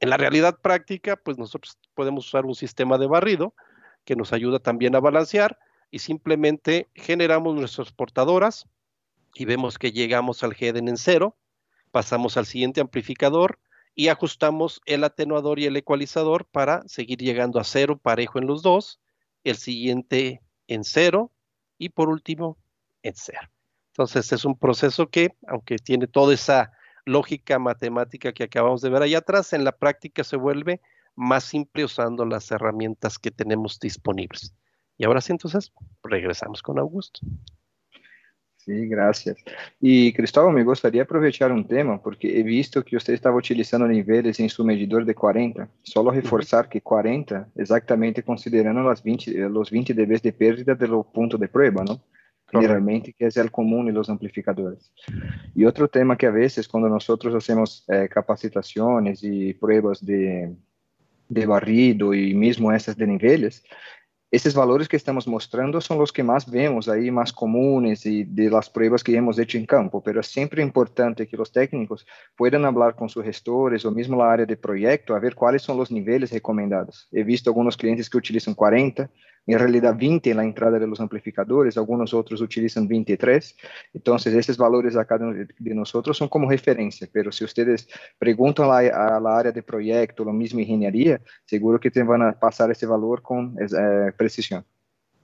En la realidad práctica, pues nosotros podemos usar un sistema de barrido que nos ayuda también a balancear y simplemente generamos nuestras portadoras y vemos que llegamos al headen en cero, pasamos al siguiente amplificador y ajustamos el atenuador y el ecualizador para seguir llegando a cero parejo en los dos, el siguiente en cero y por último en cero. Entonces es un proceso que, aunque tiene toda esa lógica matemática que acabamos de ver ahí atrás, en la práctica se vuelve más simple usando las herramientas que tenemos disponibles. Y ahora sí, entonces, regresamos con Augusto. Sí, gracias. Y Cristóbal, me gustaría aprovechar un tema, porque he visto que usted estaba utilizando niveles en su medidor de 40. Solo reforzar que 40, exactamente considerando las 20, los 20 dB de pérdida del punto de prueba, ¿no? Generalmente, que es el común en los amplificadores. Y otro tema que a veces cuando nosotros hacemos eh, capacitaciones y pruebas de, de barrido y mismo esas de niveles, esses valores que estamos mostrando são os que mais vemos aí, mais comuns e de las pruebas que hemos hecho em campo, mas é sempre importante que os técnicos puedan falar com seus gestores ou mesmo na área de projeto a ver quais são os níveis recomendados. He visto alguns clientes que utilizam 40, en realidad 20 en la entrada de los amplificadores, algunos otros utilizan 23. Entonces, esos valores acá de, de nosotros son como referencia, pero si ustedes preguntan a, a la área de proyecto, lo mismo ingeniería, seguro que te van a pasar ese valor con eh, precisión.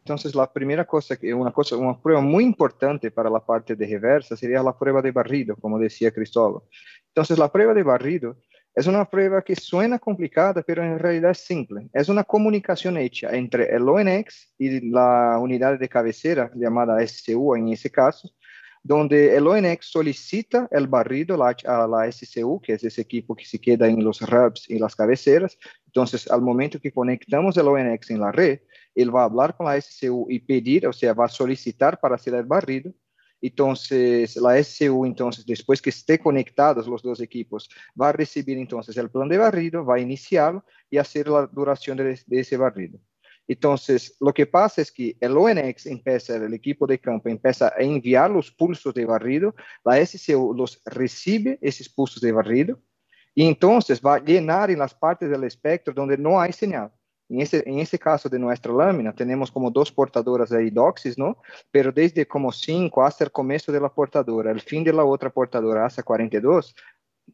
Entonces, la primera cosa, una cosa, una prueba muy importante para la parte de reversa sería la prueba de barrido, como decía Cristóbal. Entonces, la prueba de barrido es una prueba que suena complicada, pero en realidad es simple. Es una comunicación hecha entre el ONX y la unidad de cabecera llamada SCU en ese caso, donde el ONX solicita el barrido a la SCU, que es ese equipo que se queda en los hubs y las cabeceras. Entonces, al momento que conectamos el ONX en la red, él va a hablar con la SCU y pedir, o sea, va a solicitar para hacer el barrido. Entonces, la SCU, entonces, después que esté conectados los dos equipos, va a recibir entonces el plan de barrido, va a iniciarlo y hacer la duración de, de ese barrido. Entonces, lo que pasa es que el ONX empieza, el equipo de campo empieza a enviar los pulsos de barrido, la SCU los recibe, esos pulsos de barrido, y entonces va a llenar en las partes del espectro donde no hay señal. En ese, en ese caso de nuestra lámina, tenemos como dos portadoras de doxis, ¿no? Pero desde como 5 hasta el comienzo de la portadora, el fin de la otra portadora hasta 42,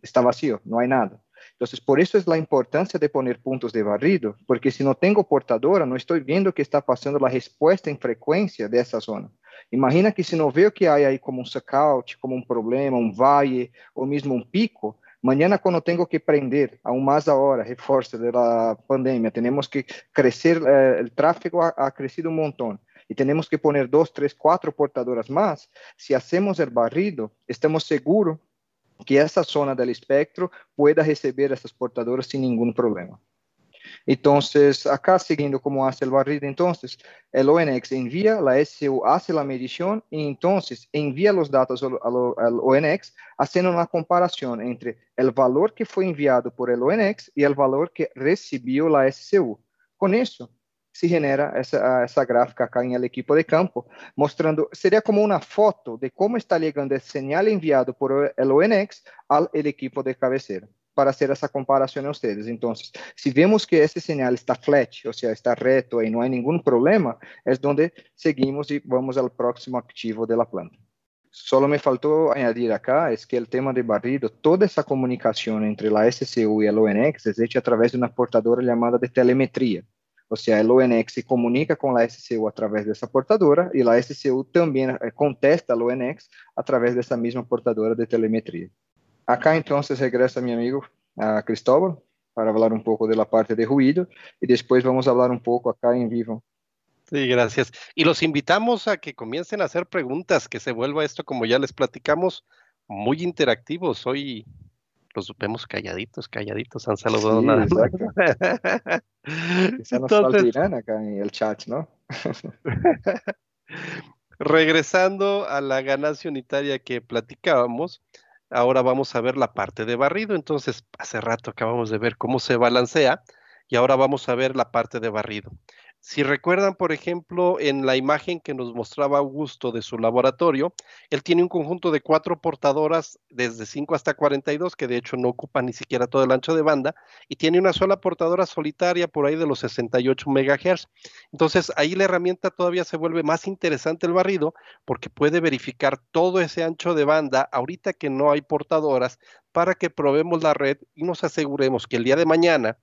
está vacío, no hay nada. Entonces, por eso es la importancia de poner puntos de barrido, porque si no tengo portadora, no estoy viendo que está pasando la respuesta en frecuencia de esa zona. Imagina que si no veo que hay ahí como un suckout, como un problema, un valle o mismo un pico, mañana cuando tengo que prender, aún más ahora, refuerzo de la pandemia, tenemos que crecer, eh, el tráfico ha, ha crecido un montón y tenemos que poner dos, tres, cuatro portadoras más, si hacemos el barrido, estamos seguros que essa zona do espectro pueda receber essas portadoras sem nenhum problema. Então, acá seguindo como hace el barrido, entonces, el ONX envía, la SCU hace la medición y entonces envía los datos al, al, ONX haciendo una comparación entre el valor que fue enviado por el ONX y el valor que recibió la SCU. Con eso, se genera essa, essa gráfica acá em equipo de campo, mostrando, seria como uma foto de como está chegando o sinal enviado por el ONX ao equipo de cabeceira, para fazer essa comparação a vocês. Então, se vemos que esse sinal está flat, ou seja, está reto e não há nenhum problema, é onde seguimos e vamos ao próximo ativo da planta. Solo me faltou añadir acá es que el tema de barrido, toda esa comunicación entre la SCU y el ONX es hecha a través de una portadora llamada de telemetría. O sea, el ONX se comunica con la SCU a través de esa portadora y la SCU también eh, contesta al ONX a través de esa misma portadora de telemetría. Acá entonces regresa mi amigo a Cristóbal para hablar un poco de la parte de ruido y después vamos a hablar un poco acá en vivo. Sí, gracias. Y los invitamos a que comiencen a hacer preguntas, que se vuelva esto, como ya les platicamos, muy interactivos. Hoy los vemos calladitos, calladitos, han saludado sí, nada. Exacto. *laughs* Se nos Entonces, acá en el chat, ¿no? *laughs* regresando a la ganancia unitaria que platicábamos, ahora vamos a ver la parte de barrido. Entonces, hace rato acabamos de ver cómo se balancea y ahora vamos a ver la parte de barrido. Si recuerdan, por ejemplo, en la imagen que nos mostraba Augusto de su laboratorio, él tiene un conjunto de cuatro portadoras desde 5 hasta 42, que de hecho no ocupa ni siquiera todo el ancho de banda, y tiene una sola portadora solitaria por ahí de los 68 MHz. Entonces, ahí la herramienta todavía se vuelve más interesante el barrido, porque puede verificar todo ese ancho de banda ahorita que no hay portadoras para que probemos la red y nos aseguremos que el día de mañana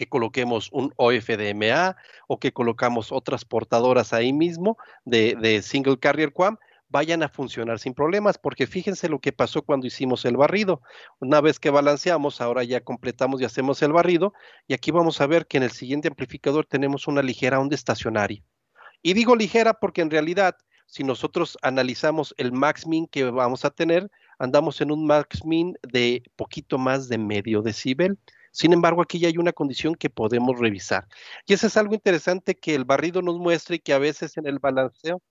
que coloquemos un OFDMA o que colocamos otras portadoras ahí mismo de, de single carrier QAM vayan a funcionar sin problemas, porque fíjense lo que pasó cuando hicimos el barrido. Una vez que balanceamos, ahora ya completamos y hacemos el barrido, y aquí vamos a ver que en el siguiente amplificador tenemos una ligera onda estacionaria. Y digo ligera porque en realidad, si nosotros analizamos el max min que vamos a tener, andamos en un max min de poquito más de medio decibel. Sin embargo, aquí ya hay una condición que podemos revisar. Y eso es algo interesante que el barrido nos muestra y que a veces en el balanceo,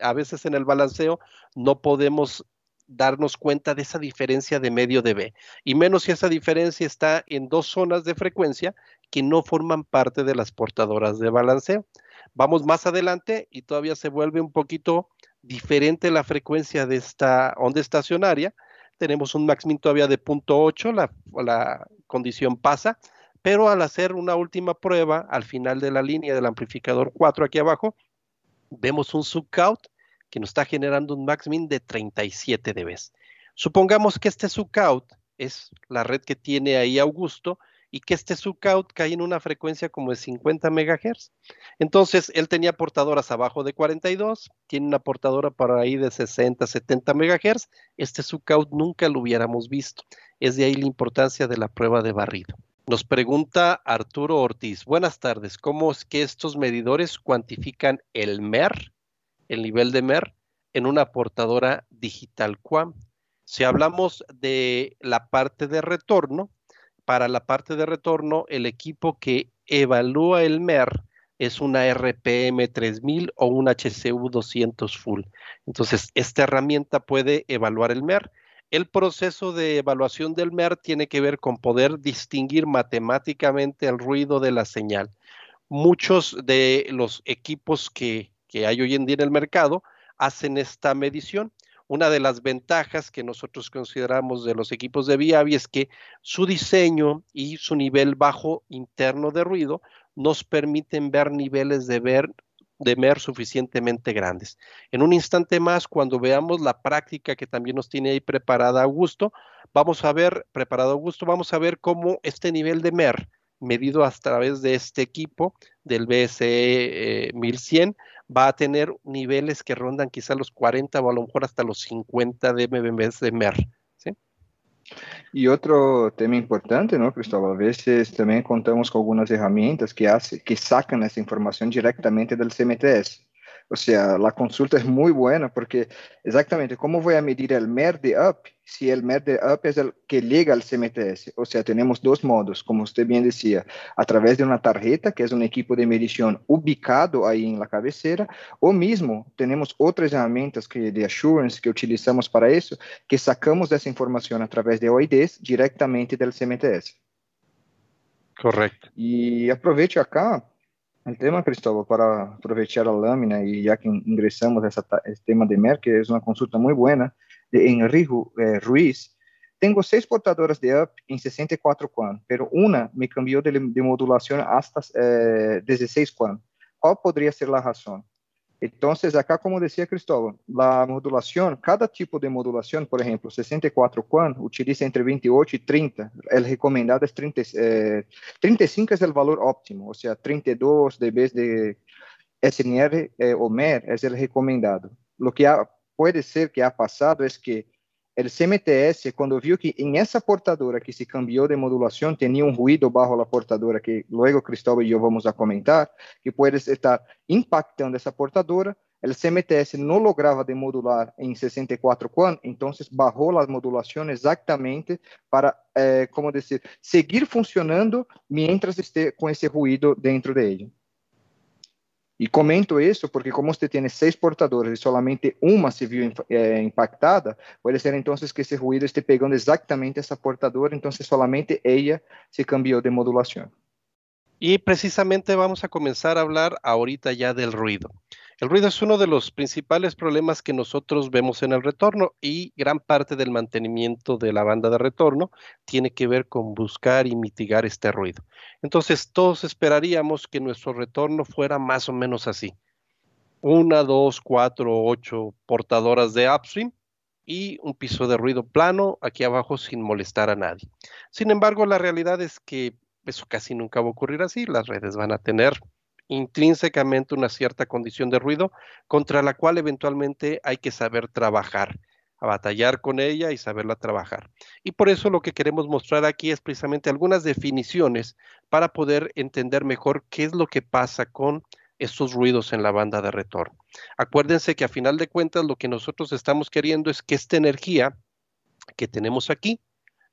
a veces en el balanceo no podemos darnos cuenta de esa diferencia de medio dB, y menos si esa diferencia está en dos zonas de frecuencia que no forman parte de las portadoras de balanceo. Vamos más adelante y todavía se vuelve un poquito diferente la frecuencia de esta onda estacionaria, tenemos un max min todavía de 0.8, la, la condición pasa, pero al hacer una última prueba al final de la línea del amplificador 4 aquí abajo, vemos un subcount que nos está generando un max min de 37 dB. Supongamos que este subcount es la red que tiene ahí Augusto y que este subcount cae en una frecuencia como de 50 MHz. Entonces, él tenía portadoras abajo de 42, tiene una portadora para ahí de 60, 70 MHz. Este subcount nunca lo hubiéramos visto. Es de ahí la importancia de la prueba de barrido. Nos pregunta Arturo Ortiz. Buenas tardes. ¿Cómo es que estos medidores cuantifican el MER, el nivel de MER, en una portadora digital QAM? Si hablamos de la parte de retorno, para la parte de retorno, el equipo que evalúa el MER es una RPM 3000 o un HCU 200 Full. Entonces, esta herramienta puede evaluar el MER. El proceso de evaluación del MER tiene que ver con poder distinguir matemáticamente el ruido de la señal. Muchos de los equipos que, que hay hoy en día en el mercado hacen esta medición una de las ventajas que nosotros consideramos de los equipos de Viavi es que su diseño y su nivel bajo interno de ruido nos permiten ver niveles de ver de MER suficientemente grandes. En un instante más, cuando veamos la práctica que también nos tiene ahí preparada Augusto, vamos a ver, preparado Augusto, vamos a ver cómo este nivel de MER medido a través de este equipo del BSE 1100 va a tener niveles que rondan quizá los 40 o a lo mejor hasta los 50 de MBs de MER. ¿sí? Y otro tema importante, ¿no, Cristóbal? A veces también contamos con algunas herramientas que, hace, que sacan esa información directamente del CMTS. O sea, la consulta es muy buena porque exactamente cómo voy a medir el MER de UP si el MER de UP es el que llega al CMTS. O sea, tenemos dos modos, como usted bien decía, a través de una tarjeta, que es un equipo de medición ubicado ahí en la cabecera, o mismo tenemos otras herramientas que, de assurance que utilizamos para eso, que sacamos esa información a través de OIDs directamente del CMTS. Correcto. Y aprovecho acá el tema, Cristóbal, para aprovechar la lámina y ya que ingresamos a este tema de MER, que es una consulta muy buena, de Enrico eh, Ruiz, tengo seis portadoras de UP en 64 QAM, pero una me cambió de, de modulación hasta eh, 16 QAM. ¿Cuál podría ser la razón? Entonces, acá, como decía Cristóbal, la modulación, cada tipo de modulación, por ejemplo, 64 QAM, utiliza entre 28 y 30. El recomendado es 30, eh, 35 es el valor óptimo, o sea, 32 dB de SNR eh, o MER es el recomendado. Lo que ha, puede ser que ha pasado es que el CMTS, cuando vio que en esa portadora que se cambió de modulación tenía un ruido bajo la portadora, que luego Cristóbal y yo vamos a comentar, que puede estar impactando esa portadora, el CMTS no lograba de modular en 64 QAM, entonces bajó la modulación exactamente para, eh, como decir, seguir funcionando mientras esté con ese ruido dentro de. Y comento eso porque como usted tiene seis portadores y solamente una se vio eh, impactada, puede ser entonces que ese ruido esté pegando exactamente esa portadora, entonces solamente ella se cambió de modulación. Y precisamente vamos a comenzar a hablar ahorita ya del ruido. El ruido es uno de los principales problemas que nosotros vemos en el retorno y gran parte del mantenimiento de la banda de retorno tiene que ver con buscar y mitigar este ruido. Entonces, todos esperaríamos que nuestro retorno fuera más o menos así. Una, dos, cuatro, ocho portadoras de upstream y un piso de ruido plano aquí abajo sin molestar a nadie. Sin embargo, la realidad es que eso casi nunca va a ocurrir así. Las redes van a tener intrínsecamente una cierta condición de ruido contra la cual eventualmente hay que saber trabajar, a batallar con ella y saberla trabajar. Y por eso lo que queremos mostrar aquí es precisamente algunas definiciones para poder entender mejor qué es lo que pasa con estos ruidos en la banda de retorno. Acuérdense que a final de cuentas lo que nosotros estamos queriendo es que esta energía que tenemos aquí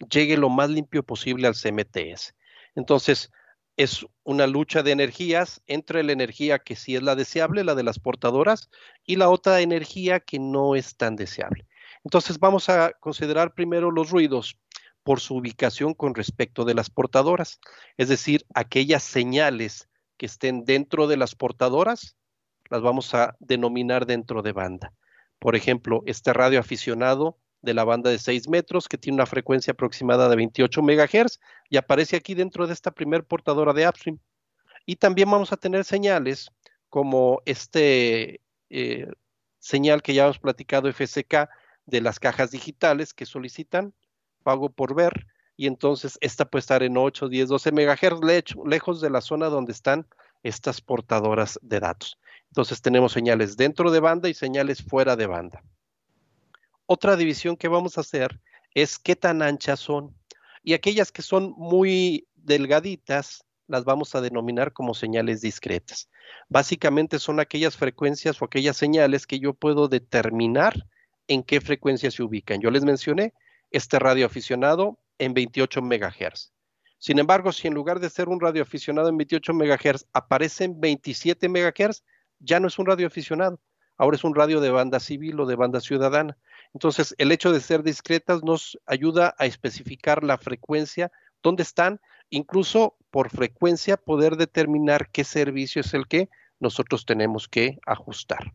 llegue lo más limpio posible al CMTS. Entonces, es una lucha de energías entre la energía que sí es la deseable, la de las portadoras, y la otra energía que no es tan deseable. Entonces vamos a considerar primero los ruidos por su ubicación con respecto de las portadoras, es decir, aquellas señales que estén dentro de las portadoras, las vamos a denominar dentro de banda. Por ejemplo, este radio aficionado de la banda de 6 metros que tiene una frecuencia aproximada de 28 MHz y aparece aquí dentro de esta primer portadora de upstream. Y también vamos a tener señales como este eh, señal que ya hemos platicado FSK de las cajas digitales que solicitan pago por ver y entonces esta puede estar en 8, 10, 12 MHz lejos de la zona donde están estas portadoras de datos. Entonces tenemos señales dentro de banda y señales fuera de banda. Otra división que vamos a hacer es qué tan anchas son. Y aquellas que son muy delgaditas las vamos a denominar como señales discretas. Básicamente son aquellas frecuencias o aquellas señales que yo puedo determinar en qué frecuencia se ubican. Yo les mencioné este radio aficionado en 28 MHz. Sin embargo, si en lugar de ser un radio aficionado en 28 MHz aparece en 27 MHz, ya no es un radio aficionado, ahora es un radio de banda civil o de banda ciudadana. Entonces, el hecho de ser discretas nos ayuda a especificar la frecuencia, dónde están, incluso por frecuencia poder determinar qué servicio es el que nosotros tenemos que ajustar.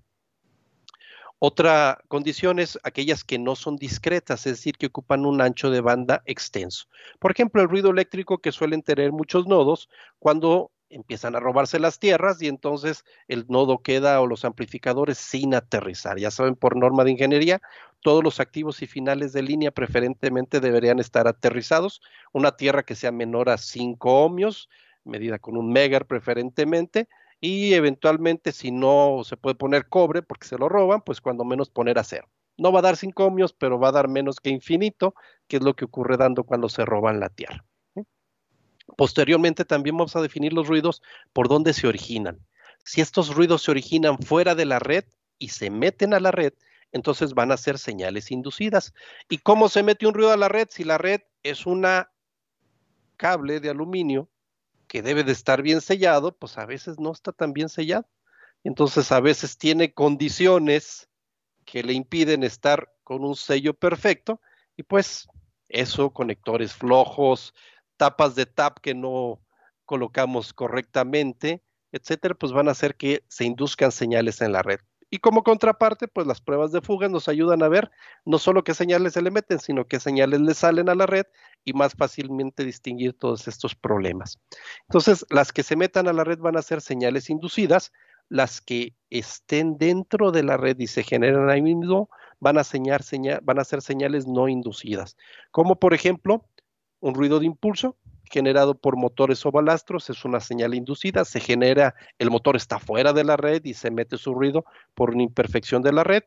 Otra condición es aquellas que no son discretas, es decir, que ocupan un ancho de banda extenso. Por ejemplo, el ruido eléctrico que suelen tener muchos nodos cuando empiezan a robarse las tierras y entonces el nodo queda o los amplificadores sin aterrizar. Ya saben, por norma de ingeniería, todos los activos y finales de línea preferentemente deberían estar aterrizados. Una tierra que sea menor a 5 ohmios, medida con un megar preferentemente, y eventualmente si no se puede poner cobre porque se lo roban, pues cuando menos poner acero. No va a dar 5 ohmios, pero va a dar menos que infinito, que es lo que ocurre dando cuando se roban la tierra. Posteriormente también vamos a definir los ruidos por dónde se originan. Si estos ruidos se originan fuera de la red y se meten a la red, entonces van a ser señales inducidas. ¿Y cómo se mete un ruido a la red? Si la red es una cable de aluminio que debe de estar bien sellado, pues a veces no está tan bien sellado. Entonces a veces tiene condiciones que le impiden estar con un sello perfecto y pues eso, conectores flojos, tapas de tap que no colocamos correctamente, etcétera, pues van a hacer que se induzcan señales en la red. Y como contraparte, pues las pruebas de fuga nos ayudan a ver no solo qué señales se le meten, sino qué señales le salen a la red y más fácilmente distinguir todos estos problemas. Entonces, las que se metan a la red van a ser señales inducidas, las que estén dentro de la red y se generan ahí mismo van a, van a ser señales no inducidas, como por ejemplo un ruido de impulso generado por motores o balastros, es una señal inducida, se genera, el motor está fuera de la red y se mete su ruido por una imperfección de la red,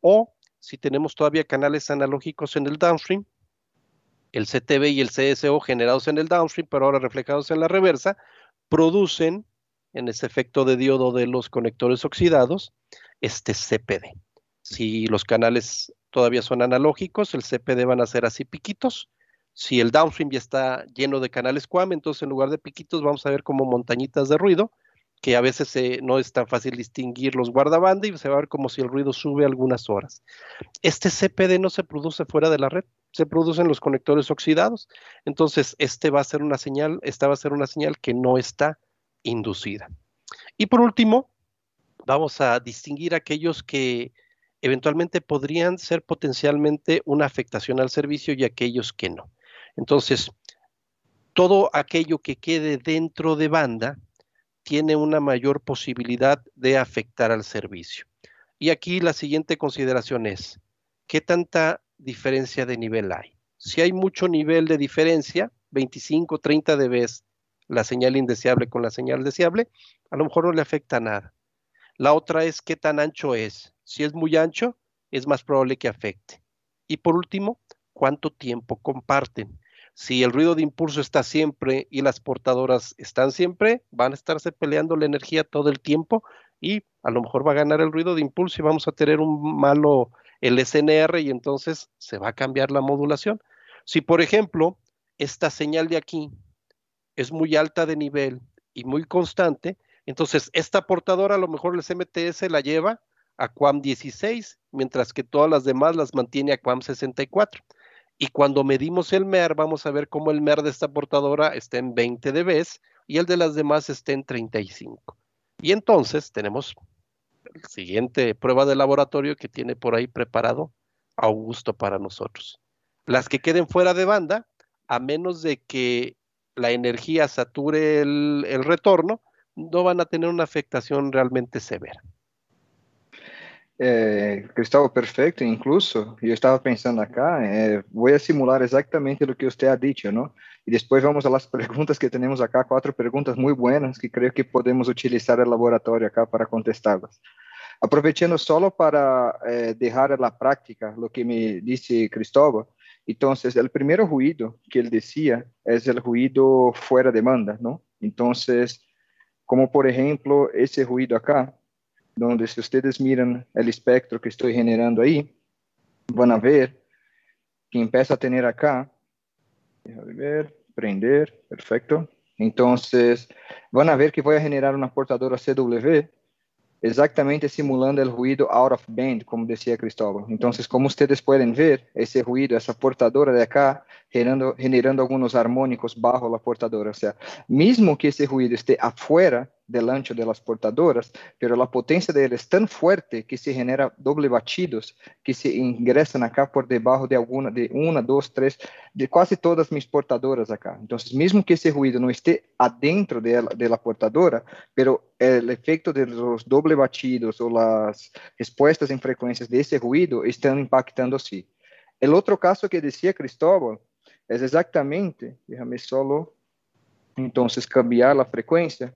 o si tenemos todavía canales analógicos en el downstream, el CTB y el CSO generados en el downstream, pero ahora reflejados en la reversa, producen en ese efecto de diodo de los conectores oxidados este CPD. Si los canales todavía son analógicos, el CPD van a ser así piquitos, si el downstream ya está lleno de canales QAM, entonces en lugar de piquitos vamos a ver como montañitas de ruido, que a veces no es tan fácil distinguir los guardabanda y se va a ver como si el ruido sube algunas horas. Este CPD no se produce fuera de la red, se produce en los conectores oxidados. Entonces, este va a ser una señal, esta va a ser una señal que no está inducida. Y por último, vamos a distinguir aquellos que eventualmente podrían ser potencialmente una afectación al servicio y aquellos que no. Entonces, todo aquello que quede dentro de banda tiene una mayor posibilidad de afectar al servicio. Y aquí la siguiente consideración es, ¿qué tanta diferencia de nivel hay? Si hay mucho nivel de diferencia, 25, 30 dB la señal indeseable con la señal deseable, a lo mejor no le afecta nada. La otra es qué tan ancho es. Si es muy ancho, es más probable que afecte. Y por último, cuánto tiempo comparten si el ruido de impulso está siempre y las portadoras están siempre, van a estarse peleando la energía todo el tiempo y a lo mejor va a ganar el ruido de impulso y vamos a tener un malo el SNR y entonces se va a cambiar la modulación. Si por ejemplo esta señal de aquí es muy alta de nivel y muy constante, entonces esta portadora a lo mejor el CMTS la lleva a QAM 16, mientras que todas las demás las mantiene a QAM 64. Y cuando medimos el MER, vamos a ver cómo el MER de esta portadora está en 20 dB y el de las demás está en 35. Y entonces tenemos la siguiente prueba de laboratorio que tiene por ahí preparado Augusto para nosotros. Las que queden fuera de banda, a menos de que la energía sature el, retorno, no van a tener una afectación realmente severa. Eh, Cristóbal, perfecto. Incluso yo estaba pensando acá, eh, voy a simular exactamente lo que usted ha dicho, ¿no? Y después vamos a las *laughs* preguntas que tenemos acá, cuatro preguntas muy buenas que creo que podemos utilizar el laboratorio acá para contestarlas. Aprovechando solo para eh, dejar en la práctica lo que me dice Cristóbal, entonces el primer ruido que él decía es el ruido fuera de banda, ¿no? Entonces, como por ejemplo ese ruido acá, donde si ustedes miran el espectro que estoy generando ahí, van a ver que empieza a tener acá, déjame ver, prender, perfecto. Entonces, van a ver que voy a generar una portadora CW exactamente simulando el ruido out of band, como decía Cristóbal. Entonces, como ustedes pueden ver, ese ruido, esa portadora de acá, generando, generando algunos armónicos bajo la portadora. O sea, mismo que ese ruido esté afuera del ancho de las portadoras, pero la potencia de él es tan fuerte que se genera doble batidos que se ingresan acá por debajo de alguna, de una, dos, tres, de casi todas mis portadoras acá. Entonces, mismo que ese ruido no esté adentro de la, de la portadora, pero el efecto de los doble batidos o las respuestas en frecuencias de ese ruido están impactando sí. El otro caso que decía Cristóbal es exactamente, déjame solo entonces cambiar la frecuencia,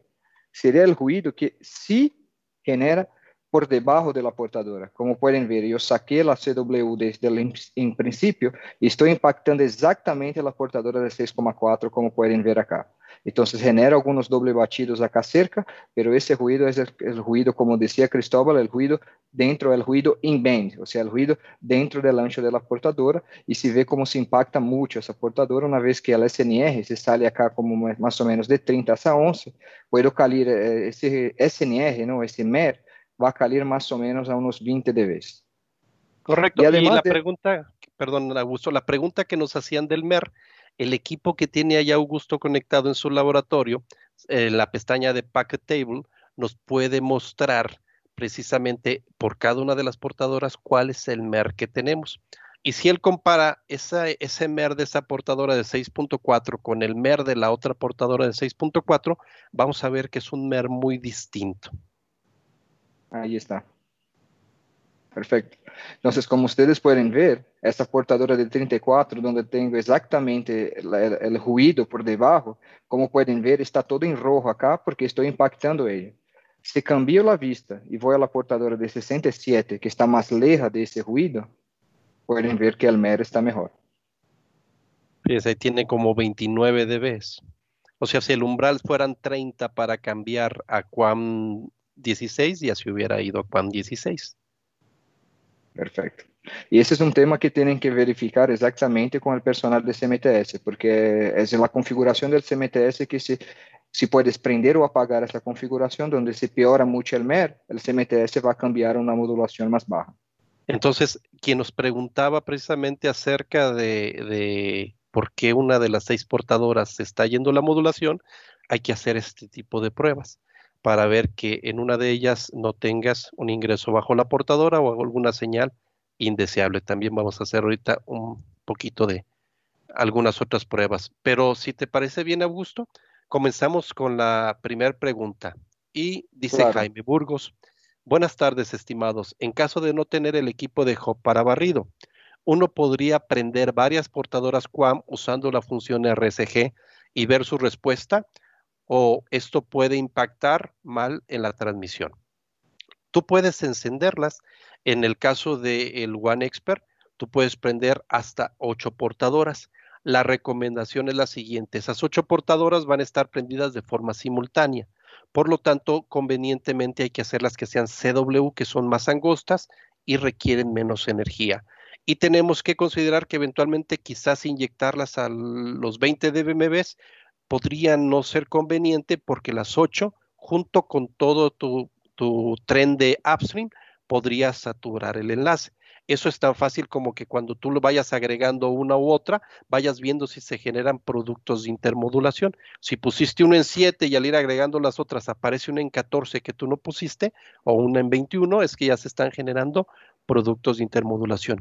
sería el ruido que sí genera por debajo de la portadora. Como pueden ver, yo saqué la CW desde el en principio y estoy impactando exactamente la portadora de 6,4 como pueden ver acá. Entonces genera algunos doble batidos acá cerca, pero ese ruido es el, ruido, como decía Cristóbal, el ruido dentro del ruido in-band, o sea, el ruido dentro del ancho de la portadora, y se ve como se impacta mucho esa portadora una vez que el SNR se sale acá como más o menos de 30 a 11, puedo calir eh, ese SNR, ¿no? ese MER, va a calir más o menos a unos 20 dB. Correcto. Y, además la pregunta, perdón, Augusto, la pregunta que nos hacían del MER el equipo que tiene allá Augusto conectado en su laboratorio, en la pestaña de Packet Table, nos puede mostrar precisamente por cada una de las portadoras cuál es el MER que tenemos. Y si él compara esa, ese MER de esa portadora de 6.4 con el MER de la otra portadora de 6.4, vamos a ver que es un MER muy distinto. Ahí está. Perfecto. Entonces, como ustedes pueden ver, esta portadora del 34, donde tengo exactamente el, ruido por debajo, como pueden ver, está todo en rojo acá porque estoy impactando ella. Si cambio la vista y voy a la portadora de 67, que está más lejos de ese ruido, pueden ver que el MER está mejor. Fíjense, ahí tiene como 29 dB. O sea, si el umbral fueran 30 para cambiar a QAM 16, ya se hubiera ido a QAM 16. Perfecto. Y ese es un tema que tienen que verificar exactamente con el personal de CMTS, porque es la configuración del CMTS que se, si puedes prender o apagar esa configuración donde se peora mucho el MER, el CMTS va a cambiar una modulación más baja. Entonces, quien nos preguntaba precisamente acerca de, de por qué una de las seis portadoras está yendo la modulación, hay que hacer este tipo de pruebas para ver que en una de ellas no tengas un ingreso bajo la portadora o alguna señal indeseable. También vamos a hacer ahorita un poquito de algunas otras pruebas. Pero si te parece bien, Augusto, comenzamos con la primera pregunta. Y dice Jaime Burgos, buenas tardes, estimados. En caso de no tener el equipo de Hop para barrido, uno podría prender varias portadoras QAM usando la función RSG y ver su respuesta o esto puede impactar mal en la transmisión. Tú puedes encenderlas. En el caso del One Expert, tú puedes prender hasta ocho portadoras. La recomendación es la siguiente. Esas ocho portadoras van a estar prendidas de forma simultánea. Por lo tanto, convenientemente hay que hacerlas que sean CW, que son más angostas y requieren menos energía. Y tenemos que considerar que eventualmente quizás inyectarlas a los 20 dBm podría no ser conveniente porque las 8, junto con todo tu, tren de upstream, podría saturar el enlace. Eso es tan fácil como que cuando tú lo vayas agregando una u otra, vayas viendo si se generan productos de intermodulación. Si pusiste uno en 7 y al ir agregando las otras aparece una en 14 que tú no pusiste o una en 21, es que ya se están generando productos de intermodulación.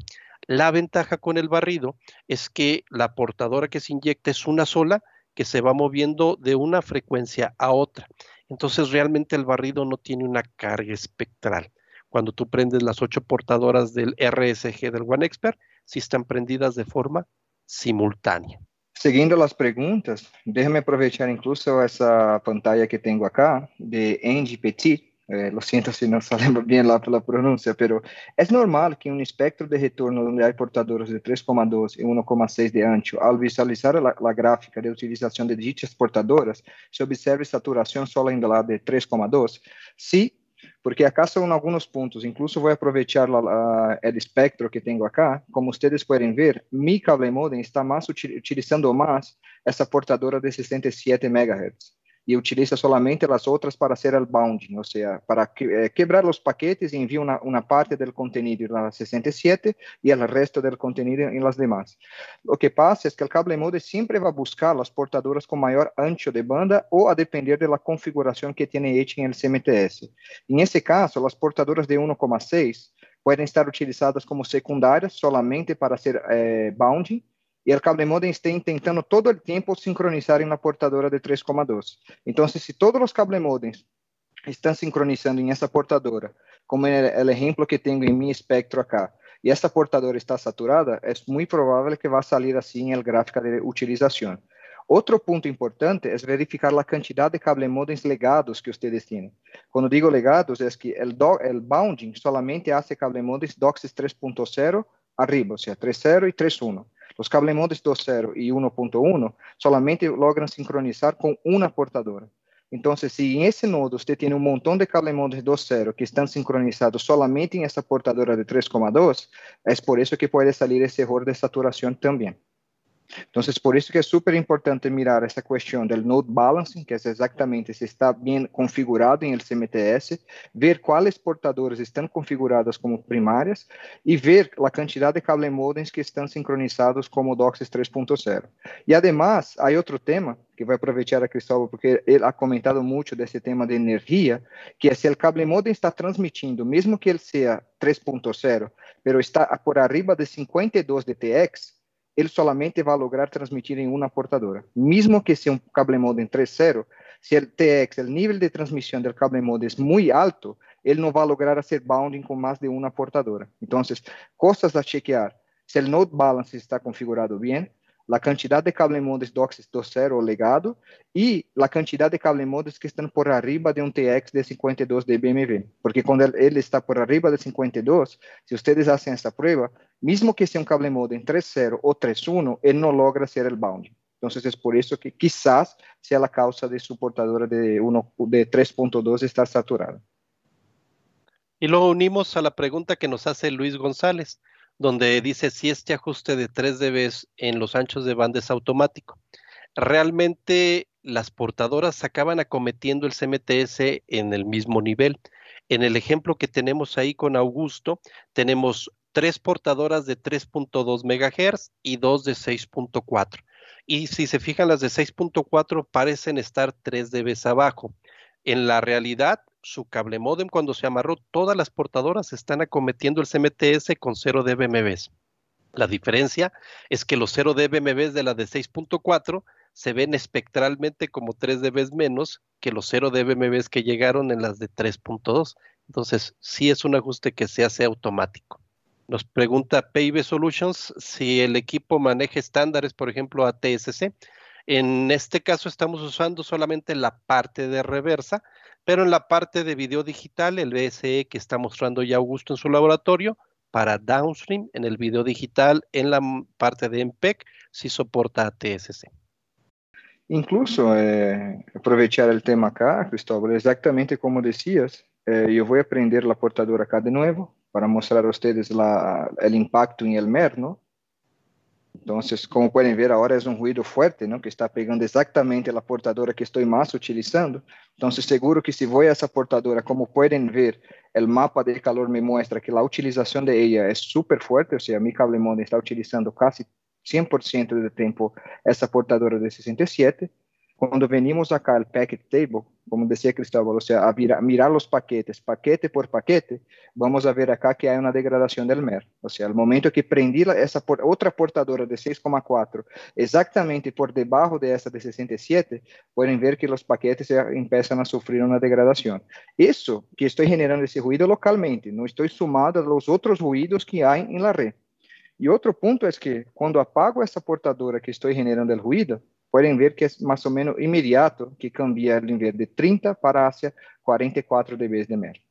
La ventaja con el barrido es que la portadora que se inyecta es una sola que se va moviendo de una frecuencia a otra. Entonces realmente el barrido no tiene una carga espectral. Cuando tú prendes las ocho portadoras del RSG del OneXpert, si están prendidas de forma simultánea. Siguiendo las preguntas, déjame aprovechar incluso esa pantalla que tengo acá de Angie Petit. Eh, lo siento si no sale bien la, la, pronuncia, pero es normal que un espectro de retorno donde hay portadores de 3,2 y 1,6 de ancho, al visualizar la, la, gráfica de utilización de dichas portadoras, se observe saturación solo en la de 3,2. Sí, porque acá son algunos puntos, incluso voy a aprovechar la, el espectro que tengo acá, como ustedes pueden ver, mi cable modem está más utilizando más esa portadora de 67 MHz y utiliza solamente las otras para hacer el bounding, o sea, para que, eh, quebrar los paquetes y envía una, una, parte del contenido en la 67 y el resto del contenido en las demás. Lo que pasa es que el cable modem siempre va a buscar las portadoras con mayor ancho de banda o a depender de la que tiene hecha en CMTS. En ese caso, las portadoras de 1,6 pueden estar utilizadas como secundarias solamente para hacer eh, bounding e o cable modem está tentando todo o tempo sincronizar na portadora de 3,2. Então, se todos os cable modems estão sincronizando em essa portadora, como é o exemplo que tenho em meu espectro acá, e essa portadora está saturada, é muito provável que vá sair assim em gráfico de utilização. Outro ponto importante é verificar a quantidade de cable modems legados que vocês têm. Quando digo legados, é que o bounding solamente hace cable modems DOCSIS 3.0 arriba, ou seja, 3.0 e 3.1. Os cablemodes 2.0 e 1.1 solamente logran sincronizar com uma portadora. Então, se em esse nodo você tem um montão de cablemodes 2.0 que estão sincronizados solamente em essa portadora de 3.2, é por isso que pode sair esse erro de saturação também. Entonces, por eso que es súper importante mirar esa cuestión del node balancing, que es exactamente si está bien configurado en el CMTS, ver cuáles portadores están configuradas como primarias y ver la cantidad de cable modems que están sincronizados como DOCSIS 3.0. Y además, hay otro tema que voy a aprovechar a Cristóbal porque él ha comentado mucho de ese tema de energía, que es si el cable modem está transmitiendo, mismo que él sea 3.0, pero está por arriba de 52 DTX, ele solamente vai lograr transmitir em uma portadora. Mesmo que seja um cable modem 3.0, se o TX, o nível de transmissão do cable modem é muito alto, ele não vai lograr fazer bounding com mais de uma portadora. Então, costas a chequear. Se o node balance está configurado bem, a quantidade de cable modems DOCSIS 2.0 legado e a quantidade de cable modems que estão por arriba de um TX de 52 de BMW. Porque quando ele está por arriba de 52, se vocês fazem essa prova, mesmo que seja um cable modem 3.0 ou 3.1, ele não logra ser o bounding. Então, é por isso que quizás seja a causa de sua portadora de, de 3.2 estar saturada. E lo unimos a la pergunta que nos hace Luis González. Donde dice si este ajuste de 3 dB en los anchos de banda es automático. Realmente las portadoras acaban acometiendo el CMTS en el mismo nivel. En el ejemplo que tenemos ahí con Augusto, tenemos tres portadoras de 3.2 MHz y dos de 6.4. Y si se fijan, las de 6.4 parecen estar 3 dB abajo. En la realidad, su cable modem cuando se amarró, todas las portadoras están acometiendo el CMTS con 0 dBm. La diferencia es que los 0 dBm de la de 6.4 se ven espectralmente como 3 dB menos que los 0 dBm que llegaron en las de 3.2. Entonces, sí es un ajuste que se hace automático. Nos pregunta PIB Solutions si el equipo maneja estándares, por ejemplo, ATSC. En este caso estamos usando solamente la parte de reversa, pero en la parte de video digital, el BSE que está mostrando ya Augusto en su laboratorio, para downstream, en el video digital, en la parte de MPEG, sí soporta TSC. Incluso, eh, aprovechar el tema acá, Cristóbal, exactamente como decías, eh, yo voy a prender la portadora acá de nuevo para mostrar a ustedes la, el impacto en el MER, ¿no? Então, como podem ver, agora é um ruído forte, não? que está pegando exatamente a portadora que estou mais utilizando. Então, seguro que se vou a essa portadora, como podem ver, o mapa de calor me mostra que a utilização de ela é super forte, ou seja, mi cable modem está utilizando quase 100% do tempo essa portadora de 67. Cuando venimos acá al packet table, como decía Cristóbal, o sea, a mirar los paquetes, paquete por paquete, vamos a ver acá que hay una degradación del MER. O sea, el momento que prendí esa otra portadora de 6,4 exactamente por debajo de esa de 67, pueden ver que los paquetes empiezan a sufrir una degradación. Eso que estoy generando ese ruido localmente, no estoy sumado a los otros ruidos que hay en la red. Y otro punto es que cuando apago esa portadora que estoy generando el ruido, pueden ver que es más o menos inmediato que cambia el nivel de 30 para hacia 44 dB de MER.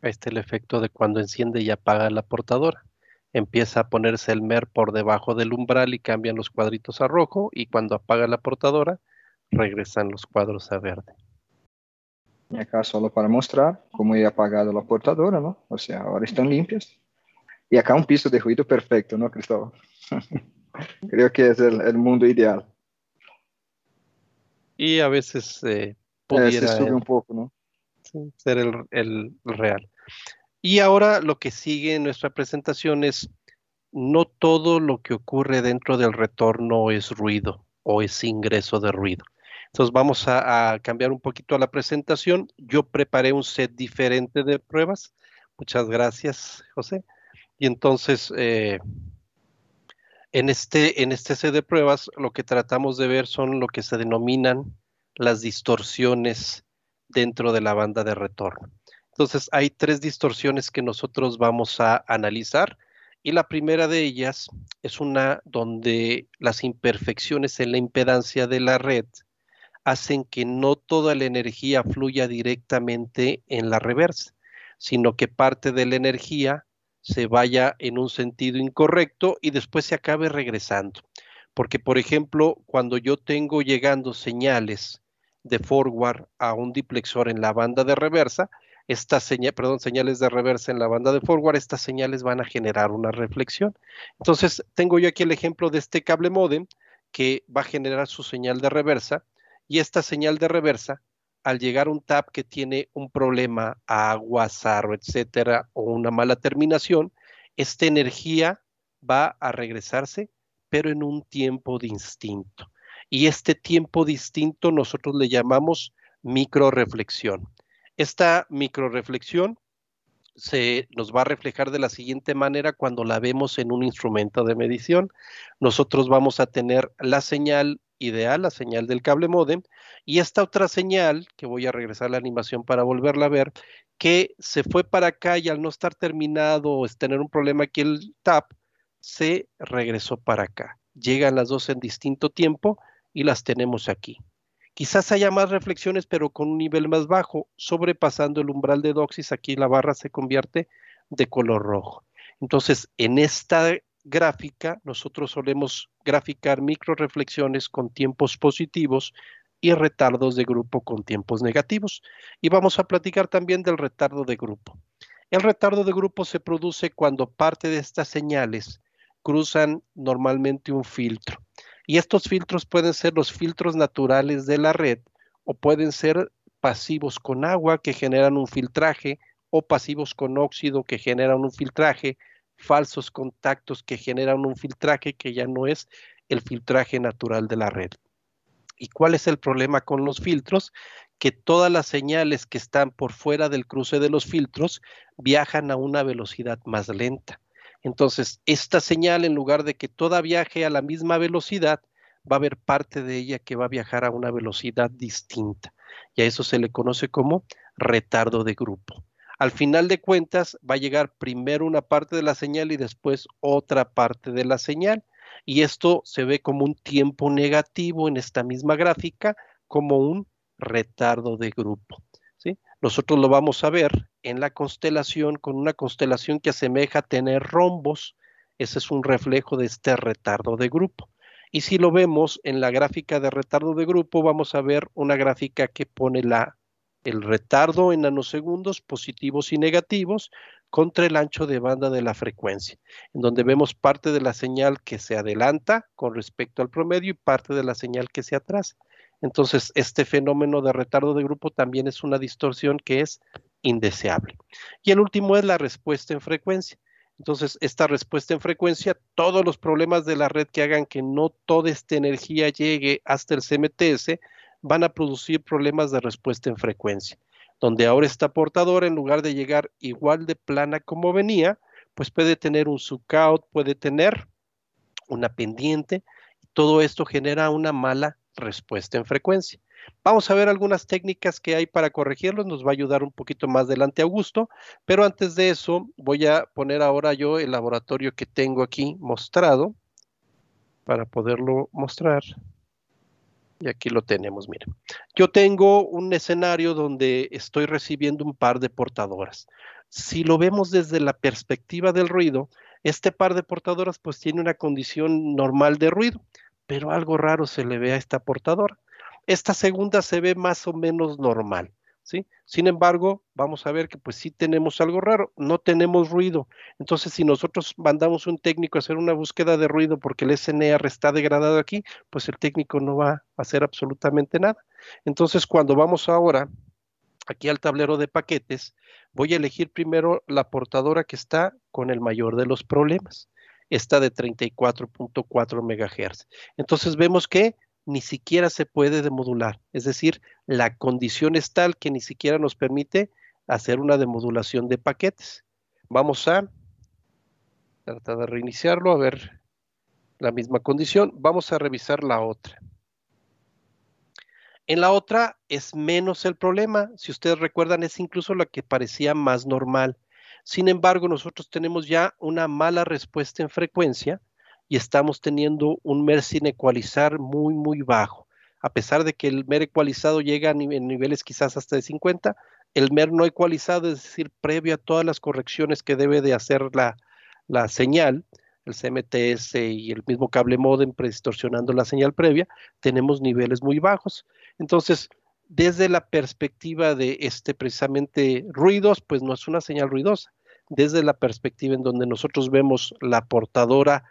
Este es el efecto de cuando enciende y apaga la portadora. Empieza a ponerse el MER por debajo del umbral y cambian los cuadritos a rojo y cuando apaga la portadora regresan los cuadros a verde. Y acá solo para mostrar cómo he apagado la portadora, ¿no? O sea, ahora están limpias. Y acá un piso de ruido perfecto, ¿no, Cristóbal? *laughs* Creo que es el, mundo ideal. Y a veces eh, pudiera un poco, ¿no? ser el, real. Y ahora lo que sigue en nuestra presentación es no todo lo que ocurre dentro del retorno es ruido o es ingreso de ruido. Entonces vamos a, cambiar un poquito la presentación. Yo preparé un set diferente de pruebas. Muchas gracias, José. Y entonces eh, en este, en este de pruebas lo que tratamos de ver son lo que se denominan las distorsiones dentro de la banda de retorno. Entonces hay tres distorsiones que nosotros vamos a analizar y la primera de ellas es una donde las imperfecciones en la impedancia de la red hacen que no toda la energía fluya directamente en la reversa, sino que parte de la energía se vaya en un sentido incorrecto y después se acabe regresando. Porque, por ejemplo, cuando yo tengo llegando señales de forward a un diplexor en la banda de reversa, estas señal, perdón, señales de reversa en la banda de forward, estas señales van a generar una reflexión. Entonces, tengo yo aquí el ejemplo de este cable modem que va a generar su señal de reversa y esta señal de reversa al llegar un tap que tiene un problema, agua, sarro, etcétera, o una mala terminación, esta energía va a regresarse, pero en un tiempo distinto. Y este tiempo distinto nosotros le llamamos microreflexión. Esta microreflexión se nos va a reflejar de la siguiente manera cuando la vemos en un instrumento de medición. Nosotros vamos a tener la señal ideal, la señal del cable modem, y esta otra señal, que voy a regresar a la animación para volverla a ver, que se fue para acá y al no estar terminado o tener un problema aquí el tap, se regresó para acá. Llegan las dos en distinto tiempo y las tenemos aquí. Quizás haya más reflexiones, pero con un nivel más bajo, sobrepasando el umbral de doxis, aquí la barra se convierte de color rojo. Entonces, en esta gráfica, nosotros solemos graficar micro reflexiones con tiempos positivos y retardos de grupo con tiempos negativos. Y vamos a platicar también del retardo de grupo. El retardo de grupo se produce cuando parte de estas señales cruzan normalmente un filtro. Y estos filtros pueden ser los filtros naturales de la red o pueden ser pasivos con agua que generan un filtraje o pasivos con óxido que generan un filtraje falsos contactos que generan un filtraje que ya no es el filtraje natural de la red. ¿Y cuál es el problema con los filtros? Que todas las señales que están por fuera del cruce de los filtros viajan a una velocidad más lenta. Entonces, esta señal, en lugar de que toda viaje a la misma velocidad, va a haber parte de ella que va a viajar a una velocidad distinta. Y a eso se le conoce como retardo de grupo. Al final de cuentas va a llegar primero una parte de la señal y después otra parte de la señal. Y esto se ve como un tiempo negativo en esta misma gráfica, como un retardo de grupo. ¿sí? Nosotros lo vamos a ver en la constelación con una constelación que asemeja tener rombos. Ese es un reflejo de este retardo de grupo. Y si lo vemos en la gráfica de retardo de grupo, vamos a ver una gráfica que pone la el retardo en nanosegundos positivos y negativos contra el ancho de banda de la frecuencia, en donde vemos parte de la señal que se adelanta con respecto al promedio y parte de la señal que se atrasa. Entonces, este fenómeno de retardo de grupo también es una distorsión que es indeseable. Y el último es la respuesta en frecuencia. Entonces, esta respuesta en frecuencia, todos los problemas de la red que hagan que no toda esta energía llegue hasta el CMTS, van a producir problemas de respuesta en frecuencia, donde ahora esta portadora, en lugar de llegar igual de plana como venía, pues puede tener un suck-out, puede tener una pendiente, todo esto genera una mala respuesta en frecuencia. Vamos a ver algunas técnicas que hay para corregirlos, nos va a ayudar un poquito más adelante Augusto, pero antes de eso voy a poner ahora yo el laboratorio que tengo aquí mostrado para poderlo mostrar. Y aquí lo tenemos, miren. Yo tengo un escenario donde estoy recibiendo un par de portadoras. Si lo vemos desde la perspectiva del ruido, este par de portadoras pues tiene una condición normal de ruido, pero algo raro se le ve a esta portadora. Esta segunda se ve más o menos normal. Sin embargo, vamos a ver que pues sí tenemos algo raro, no tenemos ruido. Entonces, si nosotros mandamos un técnico a hacer una búsqueda de ruido porque el SNR está degradado aquí, pues el técnico no va a hacer absolutamente nada. Entonces, cuando vamos ahora aquí al tablero de paquetes, voy a elegir primero la portadora que está con el mayor de los problemas. Está de 34.4 MHz. Entonces vemos que ni siquiera se puede demodular. Es decir, la condición es tal que ni siquiera nos permite hacer una demodulación de paquetes. Vamos a tratar de reiniciarlo, a ver la misma condición. Vamos a revisar la otra. En la otra es menos el problema. Si ustedes recuerdan, es incluso la que parecía más normal. Sin embargo, nosotros tenemos ya una mala respuesta en frecuencia y estamos teniendo un MER sin ecualizar muy, muy bajo. A pesar de que el MER ecualizado llega a niveles quizás hasta de 50, el MER no ecualizado, es decir, previo a todas las correcciones que debe de hacer la, la señal, el CMTS y el mismo cable modem predistorsionando la señal previa, tenemos niveles muy bajos. Entonces, desde la perspectiva de este precisamente ruidos, pues no es una señal ruidosa. Desde la perspectiva en donde nosotros vemos la portadora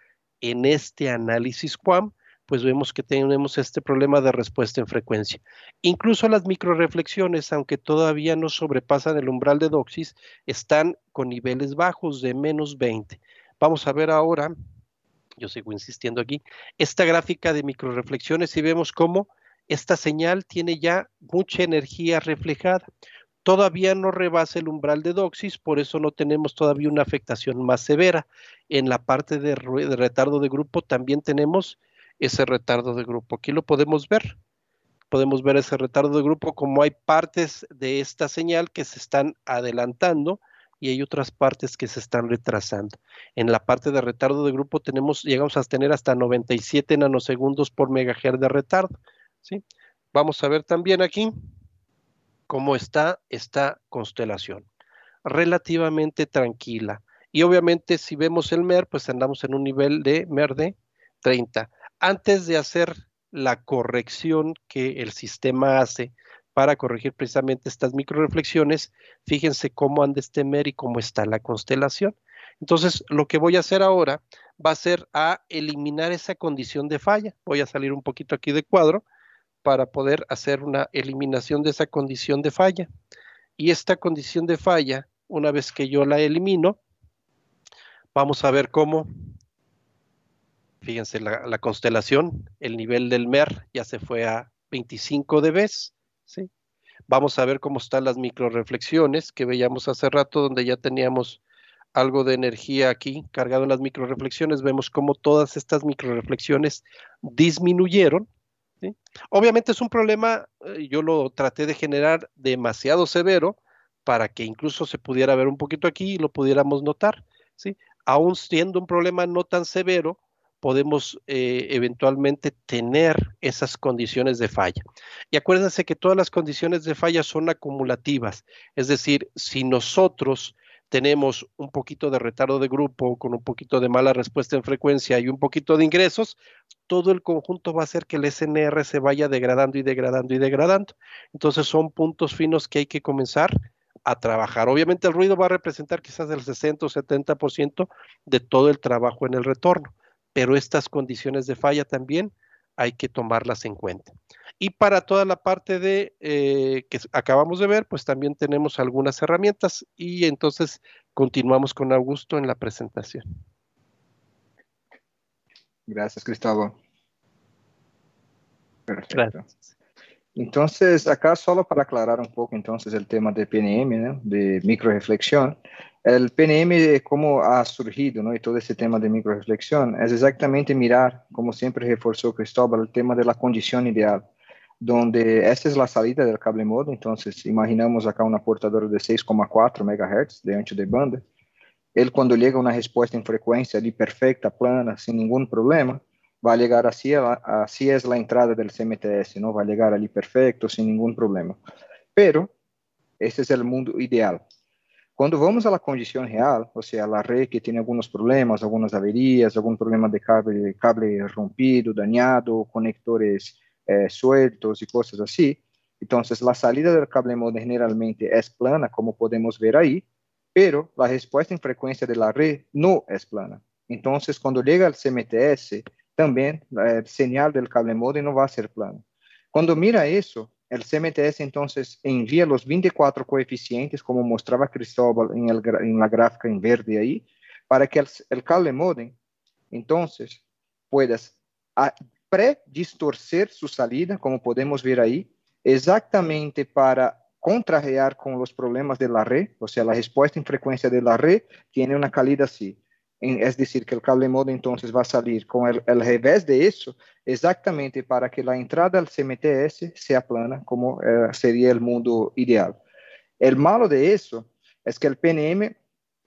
en este análisis QAM, pues vemos que tenemos este problema de respuesta en frecuencia. Incluso las microreflexiones, aunque todavía no sobrepasan el umbral de doxis, están con niveles bajos de menos 20. Vamos a ver ahora, yo sigo insistiendo aquí, esta gráfica de microreflexiones y vemos cómo esta señal tiene ya mucha energía reflejada todavía no rebasa el umbral de doxis, por eso no tenemos todavía una afectación más severa. En la parte de, retardo de grupo también tenemos ese retardo de grupo. Aquí lo podemos ver. Podemos ver ese retardo de grupo como hay partes de esta señal que se están adelantando y hay otras partes que se están retrasando. En la parte de retardo de grupo tenemos, llegamos a tener hasta 97 nanosegundos por megahertz de retardo. ¿sí? Vamos a ver también aquí cómo está esta constelación. Relativamente tranquila. Y obviamente si vemos el MER, pues andamos en un nivel de MER de 30. Antes de hacer la corrección que el sistema hace para corregir precisamente estas microreflexiones, fíjense cómo anda este MER y cómo está la constelación. Entonces, lo que voy a hacer ahora va a ser a eliminar esa condición de falla. Voy a salir un poquito aquí de cuadro para poder hacer una eliminación de esa condición de falla. Y esta condición de falla, una vez que yo la elimino, vamos a ver cómo, fíjense, la, constelación, el nivel del MER ya se fue a 25 dB, ¿sí? Vamos a ver cómo están las microreflexiones que veíamos hace rato, donde ya teníamos algo de energía aquí cargado en las microreflexiones. Vemos cómo todas estas microreflexiones disminuyeron Obviamente es un problema, eh, yo lo traté de generar demasiado severo para que incluso se pudiera ver un poquito aquí y lo pudiéramos notar. Aún siendo un problema no tan severo, podemos eh, eventualmente tener esas condiciones de falla. Y acuérdense que todas las condiciones de falla son acumulativas, es decir, si nosotros tenemos un poquito de retardo de grupo, con un poquito de mala respuesta en frecuencia y un poquito de ingresos, todo el conjunto va a hacer que el SNR se vaya degradando y degradando y degradando. Entonces son puntos finos que hay que comenzar a trabajar. Obviamente el ruido va a representar quizás el 60 o 70% de todo el trabajo en el retorno, pero estas condiciones de falla también hay que tomarlas en cuenta. Y para toda la parte de eh, que acabamos de ver, pues también tenemos algunas herramientas y entonces continuamos con Augusto en la presentación. Gracias, Cristóbal. Perfecto. Entonces, acá solo para aclarar un poco entonces el tema de PNM, de microreflexión, el PNM, como ha surgido, y todo ese tema de microreflexión, es exactamente mirar, como siempre reforzó Cristóbal, el tema de la condición ideal, donde esta es la salida del cable modo, entonces imaginamos acá una portadora de 6,4 MHz de ancho de banda, él cuando llega una respuesta en frecuencia ali perfecta, plana, sin ningún problema, va a llegar así, así es la entrada del CMTS, ¿no? Va a llegar allí perfecto, sin ningún problema. Pero ese es el mundo ideal. Cuando vamos a la condición real, o sea, la red que tiene algunos problemas, algunas averías, algún problema de cable, cable rompido, dañado, conectores eh, sueltos y cosas así, entonces la salida del cable modem generalmente es plana, como podemos ver ahí, pero la respuesta en frecuencia de la red no es plana. Entonces, cuando llega al CMTS, también la señal del cable modem no va a ser plano. Cuando mira eso, el CMTS entonces envía los 24 coeficientes, como mostraba Cristóbal en, el, gráfica en verde ahí, para que el, el cable modem entonces puedas predistorcer su salida, como podemos ver ahí, exactamente para contrarrear con los problemas de la red, o sea, la respuesta en frecuencia de la red tiene una calidad así es decir, que el cable modem entonces va a salir con el, revés de eso, exactamente para que la entrada al CMTS sea plana, como eh, sería el mundo ideal. El malo de eso es que el PNM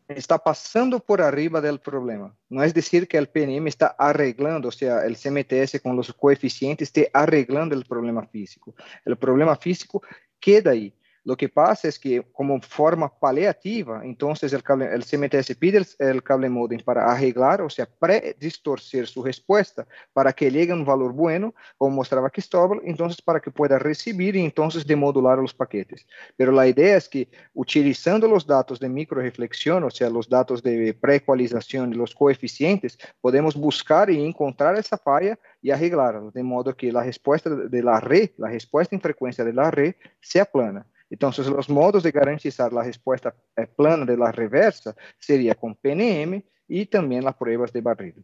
está pasando por arriba del problema. No es decir que el PNM está arreglando, o sea, el CMTS con los coeficientes esté arreglando el problema físico. El problema físico queda ahí. Lo que pasa es que como forma paliativa, entonces el, cable, el CMTS pide el, cable modem para arreglar, o sea, predistorcer su respuesta para que llegue un valor bueno, como mostraba Cristóbal, entonces para que pueda recibir y entonces demodular los paquetes. Pero la idea es que utilizando los datos de microreflexión, o sea, los datos de preecualización y los coeficientes, podemos buscar y encontrar esa falla y arreglarla, de modo que la respuesta de la red, la respuesta en frecuencia de la red, sea plana. Entonces, los modos de garantizar la respuesta eh, plana de la reversa sería con PNM y también las pruebas de barrido.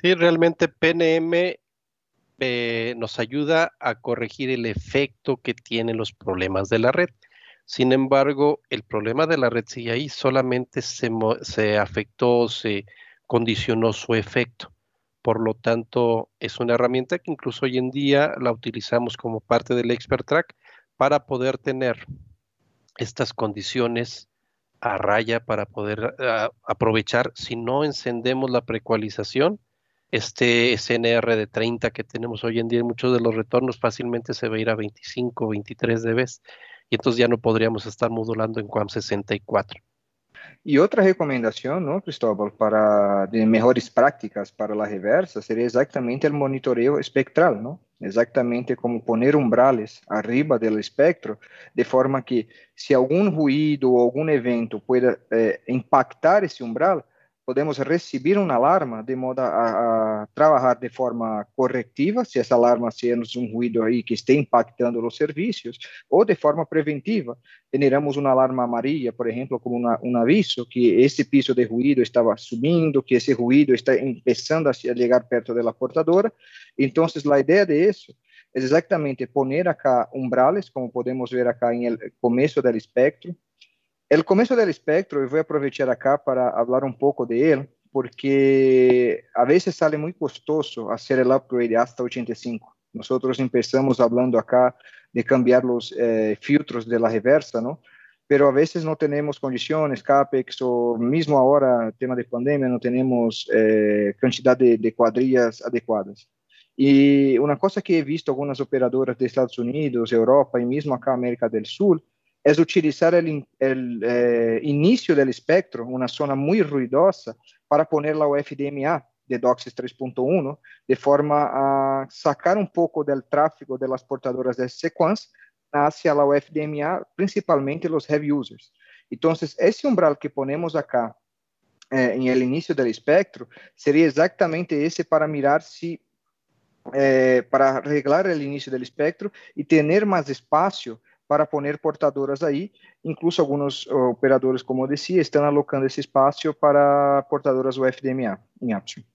Sí, realmente PNM eh, nos ayuda a corregir el efecto que tienen los problemas de la red. Sin embargo, el problema de la red ahí, solamente se, se afectó, se condicionó su efecto. Por lo tanto, es una herramienta que incluso hoy en día la utilizamos como parte del Expert Track para poder tener estas condiciones a raya para poder ah, aprovechar, si no encendemos la precualización, este SNR de 30 que tenemos hoy en día muchos de los retornos fácilmente se va a ir a 25, 23 dB y entonces ya no podríamos estar modulando en QAM 64. Y otra recomendación, ¿no, Cristóbal, para de mejores prácticas para la reversa sería exactamente el monitoreo espectral, ¿no? Exactamente como poner umbrales arriba del espectro, de forma que si algún ruido o algún evento pueda eh, impactar ese umbral, podemos recibir uma alarma de modo a, a, trabalhar de forma corretiva, se essa alarma ser um ruído aí que esteja impactando os serviços, ou de forma preventiva. Generamos uma alarma amarilla, por exemplo, como uma, um aviso que esse piso de ruído estava subindo, que esse ruído está começando a chegar perto da portadora. Então, a ideia de isso é exatamente poner acá umbrales, como podemos ver acá el começo do espectro, El comienzo del espectro, y voy a aprovechar acá para hablar un poco de él, porque a veces sale muy costoso hacer el upgrade hasta 85. Nosotros empezamos hablando acá de cambiar los eh, filtros de la reversa, ¿no? Pero a veces no tenemos condiciones, CAPEX, o mismo ahora, tema de pandemia, no tenemos eh, cantidad de, de cuadrillas adecuadas. Y una cosa que he visto algunas operadoras de Estados Unidos, Europa y mismo acá América del Sur, es utilizar el, el eh, espectro, una zona muy ruidosa, para poner la UFDMA de DOCSIS 3.1, de forma a sacar un poco del tráfego de las portadoras de sequence hacia la UFDMA, principalmente los heavy users. Entonces, ese umbral que ponemos acá eh, en el inicio espectro sería exactamente ese para mirar si eh, para arreglar el inicio del espectro y tener más espacio para poner portadoras ahí. Incluso algunos operadores, como decía, están alocando ese espacio para portadoras UFDMA en Upstream.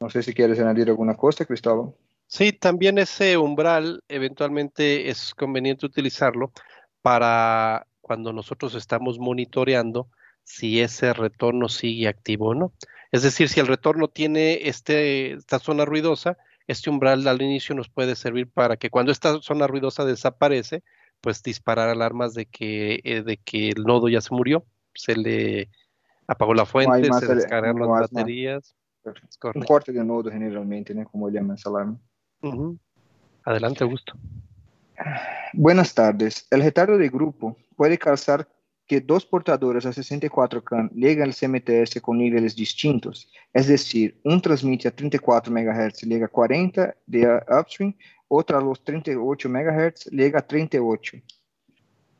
No sé si quieres añadir alguna cosa, Cristóbal. Sí, también ese umbral eventualmente es conveniente utilizarlo para cuando nosotros estamos monitoreando si ese retorno sigue activo o no. Es decir, si el retorno tiene este, esta zona ruidosa, este umbral al inicio nos puede servir para que cuando esta zona ruidosa desaparece, pues disparar alarmas de que, eh, de que el nodo ya se murió, se le apagó la fuente, se descargaron las baterías. Un corte de nodo generalmente, ¿no? Como llama esa alarma. Adelante, Augusto. Buenas tardes. El retardo de grupo puede causar que dos portadores a 64K lleguen al CMTS con niveles distintos, es decir, un transmite a 34 MHz llega a 40 de upstream, otro a los 38 MHz llega a 38.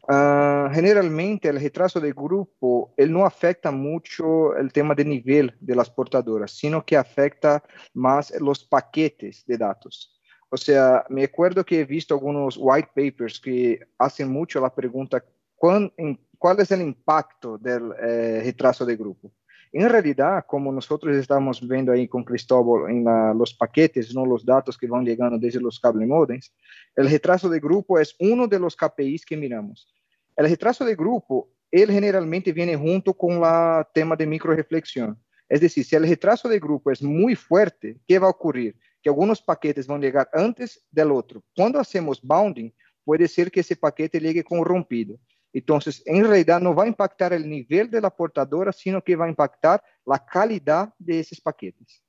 Uh, generalmente el retraso de grupo él no afecta mucho el tema de nivel de las portadoras, sino que afecta más los paquetes de datos. O sea, me acuerdo que he visto algunos white papers que hacen mucho la pregunta, ¿cuál, cuál es el impacto del eh, retraso de grupo? En realidad, como nosotros estamos viendo ahí con Cristóbal en la, los paquetes, no los datos que van llegando desde los cable modems, el retraso de grupo es uno de los KPIs que miramos. El retraso de grupo, él generalmente viene junto con la tema de microreflexión. Es decir, si el retraso de grupo es muy fuerte, ¿qué va a ocurrir? Que algunos paquetes van a llegar antes del otro. Cuando hacemos bounding, puede ser que ese paquete llegue corrompido. Entonces, en realidad no va a impactar el nivel de la portadora, sino que va a impactar la calidad de esos paquetes.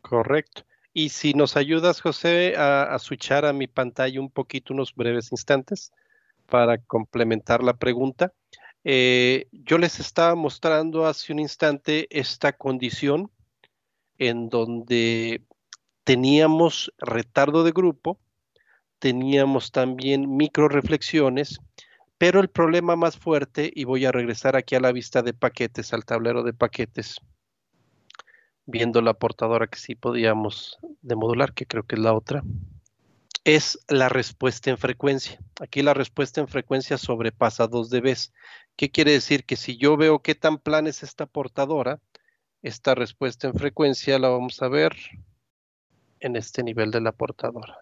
Correcto. Y si nos ayudas, José, a, a switchar a mi pantalla un poquito, unos breves instantes para complementar la pregunta. Eh, yo les estaba mostrando hace un instante esta condición en donde teníamos retardo de grupo, teníamos también micro reflexiones, pero el problema más fuerte, y voy a regresar aquí a la vista de paquetes, al tablero de paquetes, viendo la portadora que sí podíamos demodular, que creo que es la otra es la respuesta en frecuencia. Aquí la respuesta en frecuencia sobrepasa 2 dB. ¿Qué quiere decir? Que si yo veo qué tan plana es esta portadora, esta respuesta en frecuencia la vamos a ver en este nivel de la portadora.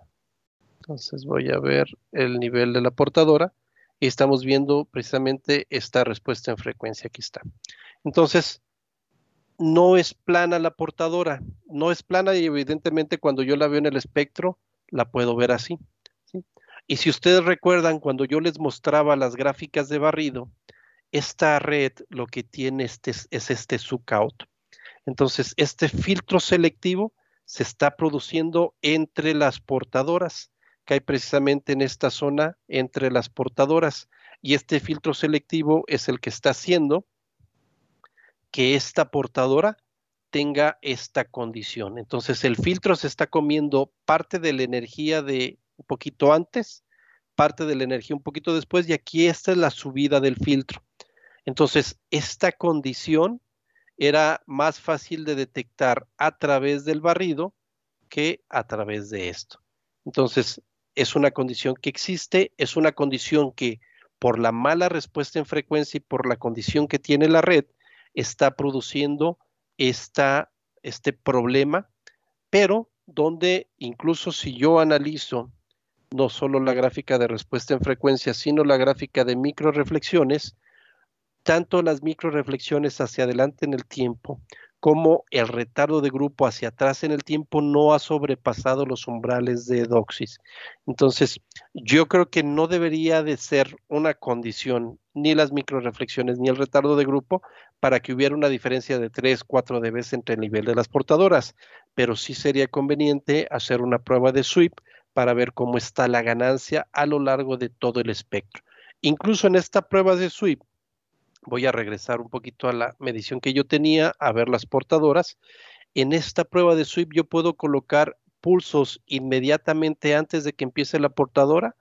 Entonces voy a ver el nivel de la portadora y estamos viendo precisamente esta respuesta en frecuencia. Aquí está. Entonces, no es plana la portadora, no es plana y evidentemente cuando yo la veo en el espectro, la puedo ver así. Y si ustedes recuerdan, cuando yo les mostraba las gráficas de barrido, esta red lo que tiene este, es este suck-out. Entonces, este filtro selectivo se está produciendo entre las portadoras, que hay precisamente en esta zona entre las portadoras. Y este filtro selectivo es el que está haciendo que esta portadora tenga esta condición. Entonces el filtro se está comiendo parte de la energía de un poquito antes, parte de la energía un poquito después y aquí esta es la subida del filtro. Entonces esta condición era más fácil de detectar a través del barrido que a través de esto. Entonces es una condición que existe, es una condición que por la mala respuesta en frecuencia y por la condición que tiene la red, está produciendo este problema, pero donde incluso si yo analizo no solo la gráfica de respuesta en frecuencia, sino la gráfica de micro reflexiones, tanto las micro reflexiones hacia adelante en el tiempo como el retardo de grupo hacia atrás en el tiempo no ha sobrepasado los umbrales de doxis. Entonces, yo creo que no debería de ser una condición ni las microreflexiones ni el retardo de grupo para que hubiera una diferencia de 3, 4 dB entre el nivel de las portadoras, pero sí sería conveniente hacer una prueba de sweep para ver cómo está la ganancia a lo largo de todo el espectro. Incluso en esta prueba de sweep, voy a regresar un poquito a la medición que yo tenía, a ver las portadoras. En esta prueba de sweep yo puedo colocar pulsos inmediatamente antes de que empiece la portadora,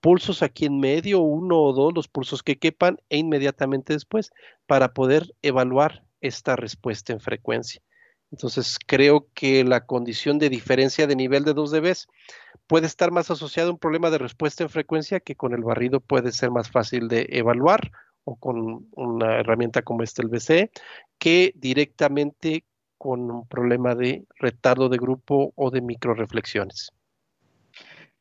pulsos aquí en medio, uno o dos, los pulsos que quepan, e inmediatamente después, para poder evaluar esta respuesta en frecuencia. Entonces creo que la condición de diferencia de nivel de 2 dB puede estar más asociada a un problema de respuesta en frecuencia que con el barrido puede ser más fácil de evaluar o con una herramienta como este el BCE que directamente con un problema de retardo de grupo o de microreflexiones.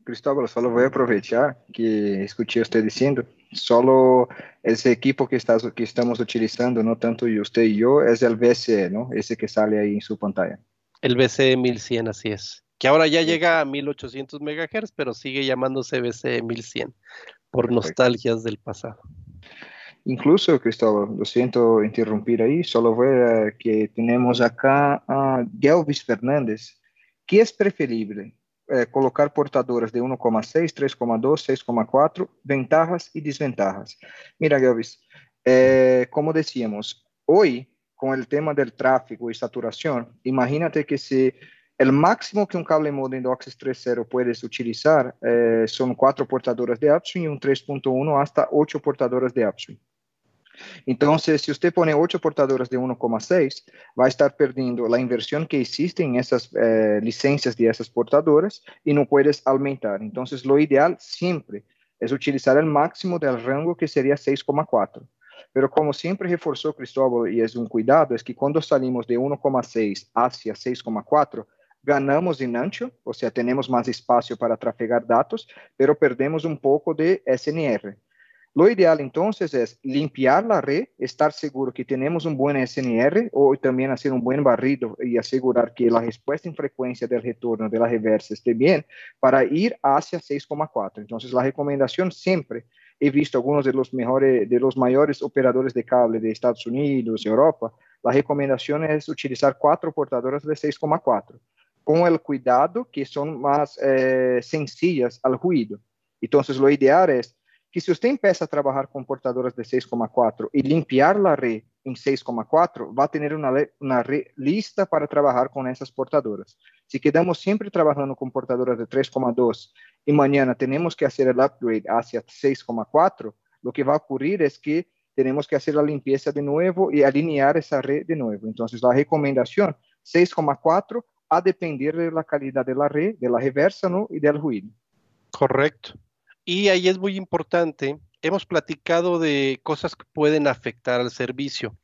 Cristóbal, solo voy a aprovechar que escuché usted diciendo, solo ese equipo que, que estamos utilizando, no tanto usted y yo, es el BCE, ¿no? Ese que sale ahí en su pantalla. El BCE 1100, así es. Que ahora ya llega a 1800 MHz, pero sigue llamándose BCE 1100 por nostalgias del pasado. Incluso, Cristóbal, lo siento interrumpir ahí, solo ver que tenemos acá a Gelvis Fernández. ¿Qué es preferible? Eh, colocar portadoras de 1,6, 3,2, 6,4, ventajas y desventajas. Mira, Gelvis, eh, como decíamos, hoy con el tema del tráfico y saturación, imagínate que si el máximo que un cable modem DOCSIS 3.0 puedes utilizar eh, son cuatro portadoras de upstream y un 3.1 hasta ocho portadoras de upstream. Entonces, si usted pone 8 portadoras de 1,6, va a estar perdiendo la inversión que existe en esas eh, licencias de esas portadoras y no puedes aumentar. Entonces, lo ideal siempre es utilizar el máximo del rango que sería 6,4. Pero como siempre reforzó Cristóbal y es un cuidado, es que cuando salimos de 1,6 hacia 6,4, ganamos en ancho, o sea, tenemos más espacio para trafegar datos, pero perdemos un poco de SNR. Lo ideal entonces es limpiar la red, estar seguro que tenemos un buen SNR o también hacer un buen barrido y asegurar que la respuesta en frecuencia del retorno de la reversa esté bien para ir hacia 6,4. Entonces la recomendación siempre, he visto algunos de los mejores, de los mayores operadores de cable de Estados Unidos, Europa, la recomendación es utilizar cuatro portadoras de 6,4 con el cuidado que son más eh, sencillas al ruido. Entonces lo ideal es que se usted empieza a trabajar con portadoras de 6,4 y limpiar la red en 6,4, va a tener una, una red lista para trabajar con esas portadoras. Si quedamos siempre trabajando con portadoras de 3,2 y mañana tenemos que hacer el upgrade hacia 6,4, lo que va a ocurrir es que tenemos que hacer la limpieza de nuevo y alinear esa red de nuevo. Entonces, la recomendación 6,4 a depender de la calidad de la red, de la reversa ¿no? y del ruido. Correcto. Y ahí es muy importante, hemos platicado de cosas que pueden afectar al servicio,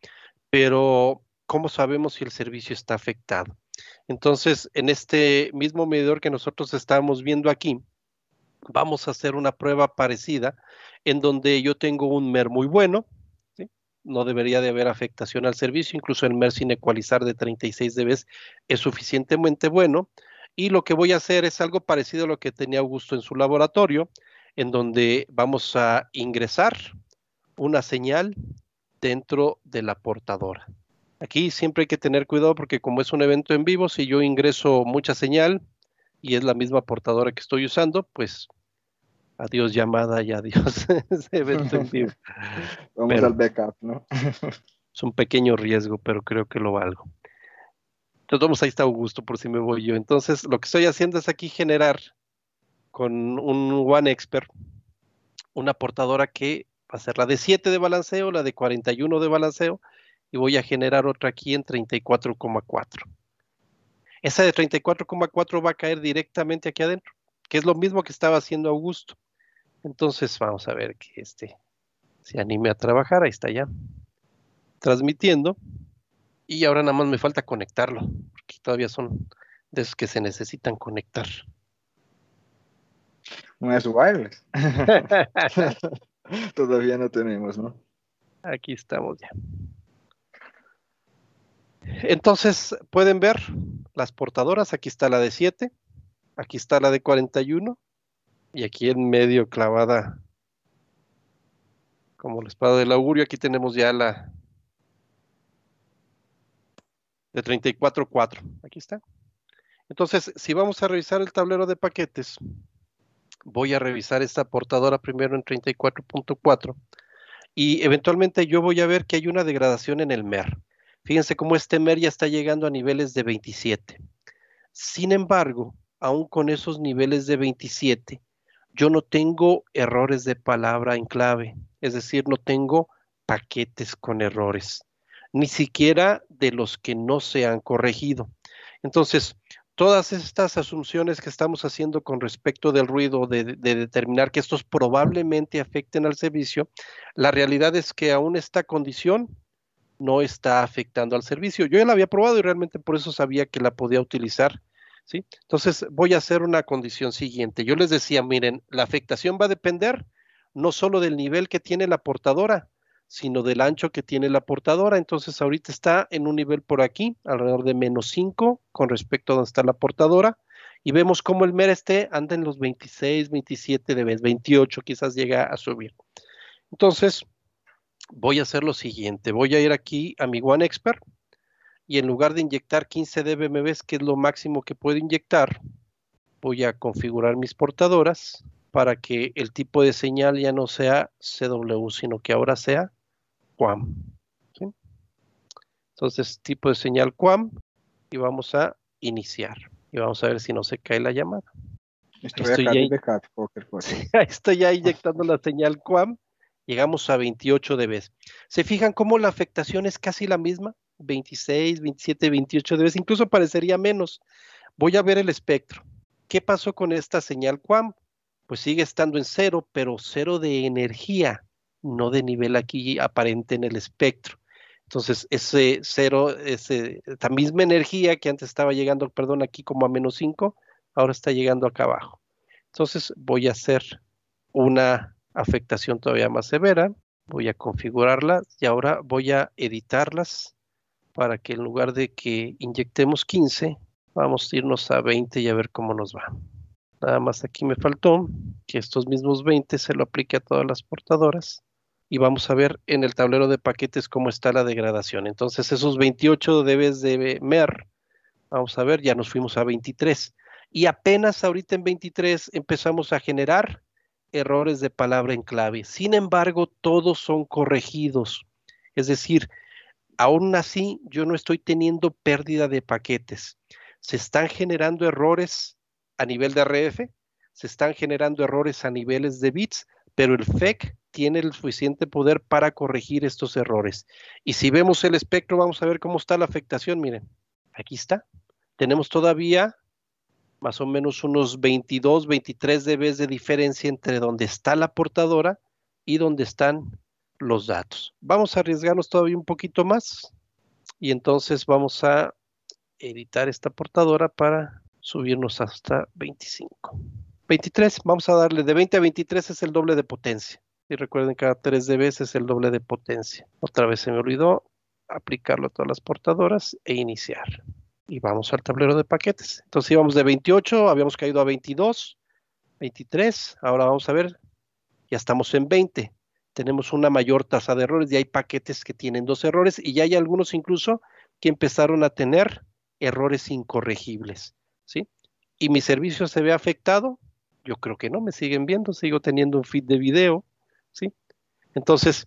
pero ¿cómo sabemos si el servicio está afectado? Entonces, en este mismo medidor que nosotros estamos viendo aquí, vamos a hacer una prueba parecida en donde yo tengo un MER muy bueno, no debería de haber afectación al servicio, incluso el MER sin ecualizar de 36 dB es suficientemente bueno, y lo que voy a hacer es algo parecido a lo que tenía Augusto en su laboratorio, en donde vamos a ingresar una señal dentro de la portadora. Aquí siempre hay que tener cuidado porque como es un evento en vivo, si yo ingreso mucha señal y es la misma portadora que estoy usando, pues adiós llamada y adiós ese evento en vivo. Vamos al backup, ¿no? *laughs* es un pequeño riesgo, pero creo que lo valgo. Entonces, vamos, ahí está Augusto por si me voy yo. Entonces, lo que estoy haciendo es aquí generar con un One Expert, una portadora que va a ser la de 7 de balanceo, la de 41 de balanceo, y voy a generar otra aquí en 34,4. Esa de 34,4 va a caer directamente aquí adentro, que es lo mismo que estaba haciendo Augusto. Entonces vamos a ver que este se anime a trabajar, ahí está ya, transmitiendo. Y ahora nada más me falta conectarlo, porque todavía son de esos que se necesitan conectar. No es wireless. *laughs* Todavía no tenemos, ¿no? Aquí estamos ya. Entonces, pueden ver las portadoras. Aquí está la de 7, aquí está la de 41 y aquí en medio clavada como la espada del augurio. Aquí tenemos ya la de 34.4. Aquí está. Entonces, si vamos a revisar el tablero de paquetes, voy a revisar esta portadora primero en 34.4 y eventualmente yo voy a ver que hay una degradación en el MER. Fíjense cómo este MER ya está llegando a niveles de 27. Sin embargo, aún con esos niveles de 27, yo no tengo errores de palabra en clave, es decir, no tengo paquetes con errores. ni siquiera de los que no se han corregido. Entonces, todas estas asunciones que estamos haciendo con respecto del ruido, de, determinar que estos probablemente afecten al servicio, la realidad es que aún esta condición no está afectando al servicio. Yo ya la había probado y realmente por eso sabía que la podía utilizar. Entonces voy a hacer una condición siguiente. Yo les decía, miren, la afectación va a depender no solo del nivel que tiene la portadora, sino del ancho que tiene la portadora. Entonces ahorita está en un nivel por aquí, alrededor de menos 5 con respecto a donde está la portadora. Y vemos cómo el MER este anda en los 26, 27 dB, 28 quizás llega a subir. Entonces, voy a hacer lo siguiente. Voy a ir aquí a mi One Expert y en lugar de inyectar 15 dBm, que es lo máximo que puedo inyectar, voy a configurar mis portadoras para que el tipo de señal ya no sea CW, sino que ahora sea QAM. Entonces, tipo de señal QAM y vamos a iniciar. Y vamos a ver si no se cae la llamada. Estoy, ya, estoy *laughs* ya inyectando la señal QAM. Llegamos a 28 dB. ¿Se fijan cómo la afectación es casi la misma? 26, 27, 28 dB. Incluso parecería menos. Voy a ver el espectro. ¿Qué pasó con esta señal QAM? pues sigue estando en cero, pero cero de energía, no de nivel aquí aparente en el espectro. Entonces, ese cero, ese, esta misma energía que antes estaba llegando, perdón, aquí como a menos 5, ahora está llegando acá abajo. Entonces, voy a hacer una afectación todavía más severa. Voy a configurarlas y ahora voy a editarlas para que en lugar de que inyectemos 15, vamos a irnos a 20 y a ver cómo nos va. Nada más aquí me faltó que estos mismos 20 se lo aplique a todas las portadoras. Y vamos a ver en el tablero de paquetes cómo está la degradación. Entonces esos 28 debes de MER, vamos a ver, ya nos fuimos a 23. Y apenas ahorita en 23 empezamos a generar errores de palabra en clave. Sin embargo, todos son corregidos. Es decir, aún así yo no estoy teniendo pérdida de paquetes. Se están generando errores a nivel de RF, se están generando errores a niveles de bits, pero el FEC tiene el suficiente poder para corregir estos errores. Y si vemos el espectro, vamos a ver cómo está la afectación. Miren, aquí está. Tenemos todavía más o menos unos 22, 23 dB de diferencia entre donde está la portadora y donde están los datos. Vamos a arriesgarnos todavía un poquito más y entonces vamos a editar esta portadora para subirnos hasta 25. 23, vamos a darle de 20 a 23 es el doble de potencia. Y recuerden, cada 3 dB es el doble de potencia. Otra vez se me olvidó aplicarlo a todas las portadoras e iniciar. Y vamos al tablero de paquetes. Entonces íbamos de 28, habíamos caído a 22, 23. Ahora vamos a ver, ya estamos en 20. Tenemos una mayor tasa de errores y hay paquetes que tienen dos errores y ya hay algunos incluso que empezaron a tener errores incorregibles. ¿sí? ¿Y mi servicio se ve afectado? Yo creo que no, me siguen viendo, sigo teniendo un feed de video, ¿sí? Entonces,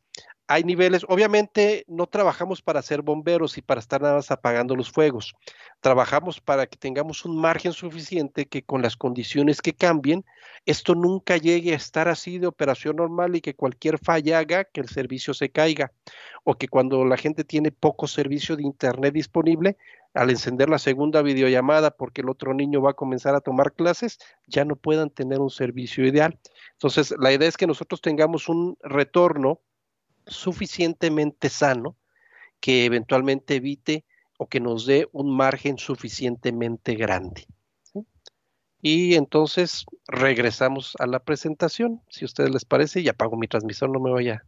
hay niveles, obviamente no trabajamos para ser bomberos y para estar nada más apagando los fuegos. Trabajamos para que tengamos un margen suficiente que con las condiciones que cambien, esto nunca llegue a estar así de operación normal y que cualquier falla haga que el servicio se caiga. O que cuando la gente tiene poco servicio de internet disponible, al encender la segunda videollamada porque el otro niño va a comenzar a tomar clases, ya no puedan tener un servicio ideal. Entonces, la idea es que nosotros tengamos un retorno suficientemente sano que eventualmente evite o que nos dé un margen suficientemente grande. Y entonces regresamos a la presentación, si a ustedes les parece, y apago mi transmisor, no me voy a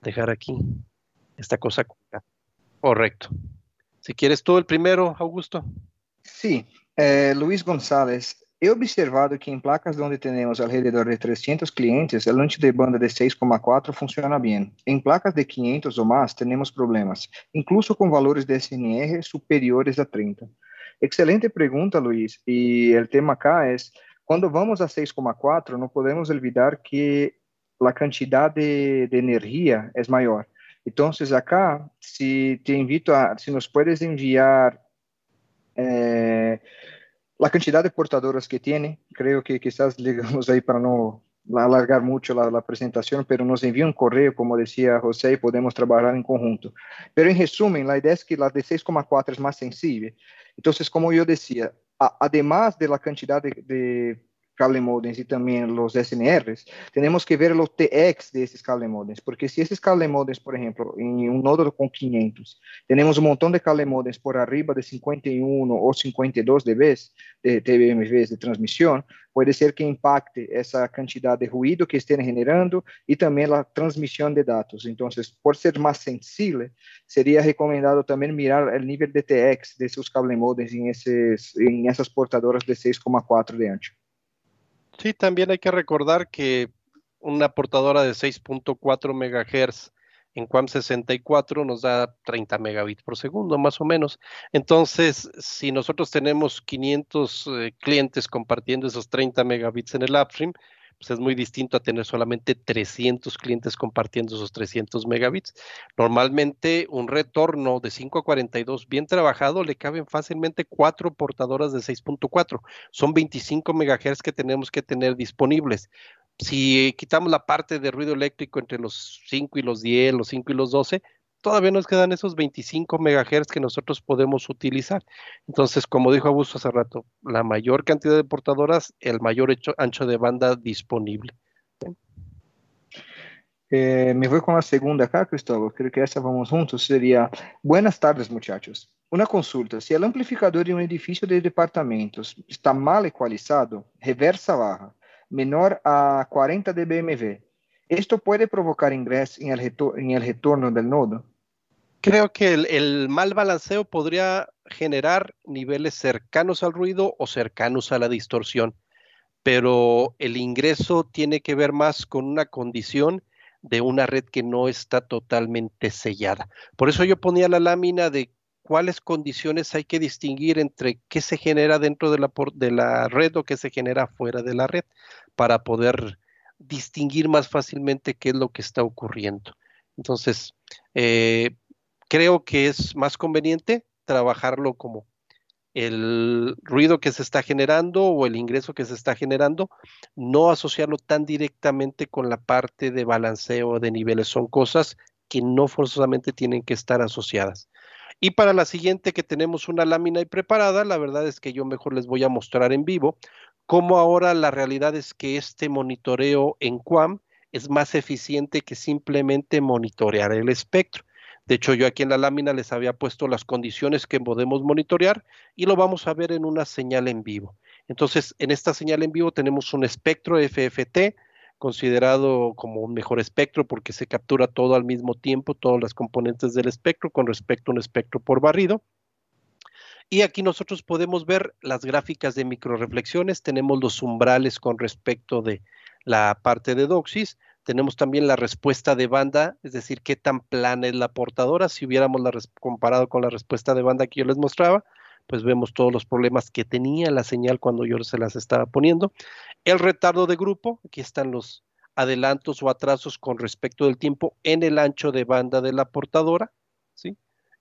dejar aquí esta cosa. Correcto. Si quieres tú el primero, Augusto. Sí, eh, Luis González. He observado que em placas onde temos alrededor de 300 clientes, o ancho de banda de 6,4 funciona bem. Em placas de 500 ou mais, temos problemas, incluso com valores de SNR superiores a 30. Excelente pergunta, Luiz. E o tema cá é: quando vamos a 6,4, não podemos olvidar que a quantidade de, de é maior. Então, acá, se te invito a, se nos puedes enviar eh, la cantidad de portadoras que tiene, creo que quizás *laughs* digamos ahí para no alargar mucho la, presentación, pero nos envía un correo, como decía José, y podemos trabajar en conjunto. Pero en resumen, la idea es que la de 6,4 es más sensible. Entonces, como yo decía, además de la cantidad de cable modems y también los SNRs, tenemos que ver los TX de esos cable modems, porque si esos cable modems, por ejemplo, en un nodo con 500, tenemos un montón de cable modems por arriba de 51 o 52 dB de TBMVs de transmisión, puede ser que impacte esa cantidad de ruido que estén generando y también la transmisión de datos. Entonces, por ser más sensible, sería recomendado también mirar el nivel de TX de esos cable modems en, esos, en portadoras de 6,4 de ancho. Sí, también hay que recordar que una portadora de 6.4 MHz en QAM 64 nos da 30 megabits por segundo, más o menos. Entonces, si nosotros tenemos 500 eh, clientes compartiendo esos 30 megabits en el upstream, pues es muy distinto a tener solamente 300 clientes compartiendo esos 300 megabits. Normalmente un retorno de 5 a 42 bien trabajado le caben fácilmente cuatro portadoras de 6.4. Son 25 megahertz que tenemos que tener disponibles. Si quitamos la parte de ruido eléctrico entre los 5 y los 10, los 5 y los 12, todavía nos quedan esos 25 megahertz que nosotros podemos utilizar. Entonces, como dijo Augusto hace rato, la mayor cantidad de portadoras, el mayor ancho de banda disponible. Eh, me voy con la segunda acá, Cristóbal. Creo que esa vamos juntos. Sería, buenas tardes, muchachos. Una consulta. Si el amplificador de un edificio de departamentos está mal ecualizado, reversa baja, menor a 40 dBmV, ¿Esto puede provocar el, en el retorno del nodo? Creo que el, mal balanceo podría generar niveles cercanos al ruido o cercanos a la distorsión, pero el ingreso tiene que ver más con una condición de una red que no está totalmente sellada. Por eso yo ponía la lámina de cuáles condiciones hay que distinguir entre qué se genera dentro de la, de la red o qué se genera fuera de la red para poder distinguir más fácilmente qué es lo que está ocurriendo. Entonces, eh, creo que es más conveniente trabajarlo como el ruido que se está generando o el ingreso que se está generando, no asociarlo tan directamente con la parte de balanceo de niveles. Son cosas que no forzosamente tienen que estar asociadas. Y para la siguiente que tenemos una lámina ahí preparada, la verdad es que yo mejor les voy a mostrar en vivo cómo ahora la realidad es que este monitoreo en QAM es más eficiente que simplemente monitorear el espectro. De hecho, yo aquí en la lámina les había puesto las condiciones que podemos monitorear y lo vamos a ver en una señal en vivo. Entonces, en esta señal en vivo tenemos un espectro FFT considerado como un mejor espectro porque se captura todo al mismo tiempo, todas las componentes del espectro con respecto a un espectro por barrido. Y aquí nosotros podemos ver las gráficas de microreflexiones, tenemos los umbrales con respecto de la parte de doxis, tenemos también la respuesta de banda, es decir, qué tan plana es la portadora. Si hubiéramos la comparado con la respuesta de banda que yo les mostraba, pues vemos todos los problemas que tenía la señal cuando yo se las estaba poniendo. El retardo de grupo, aquí están los adelantos o atrasos con respecto del tiempo en el ancho de banda de la portadora, ¿sí?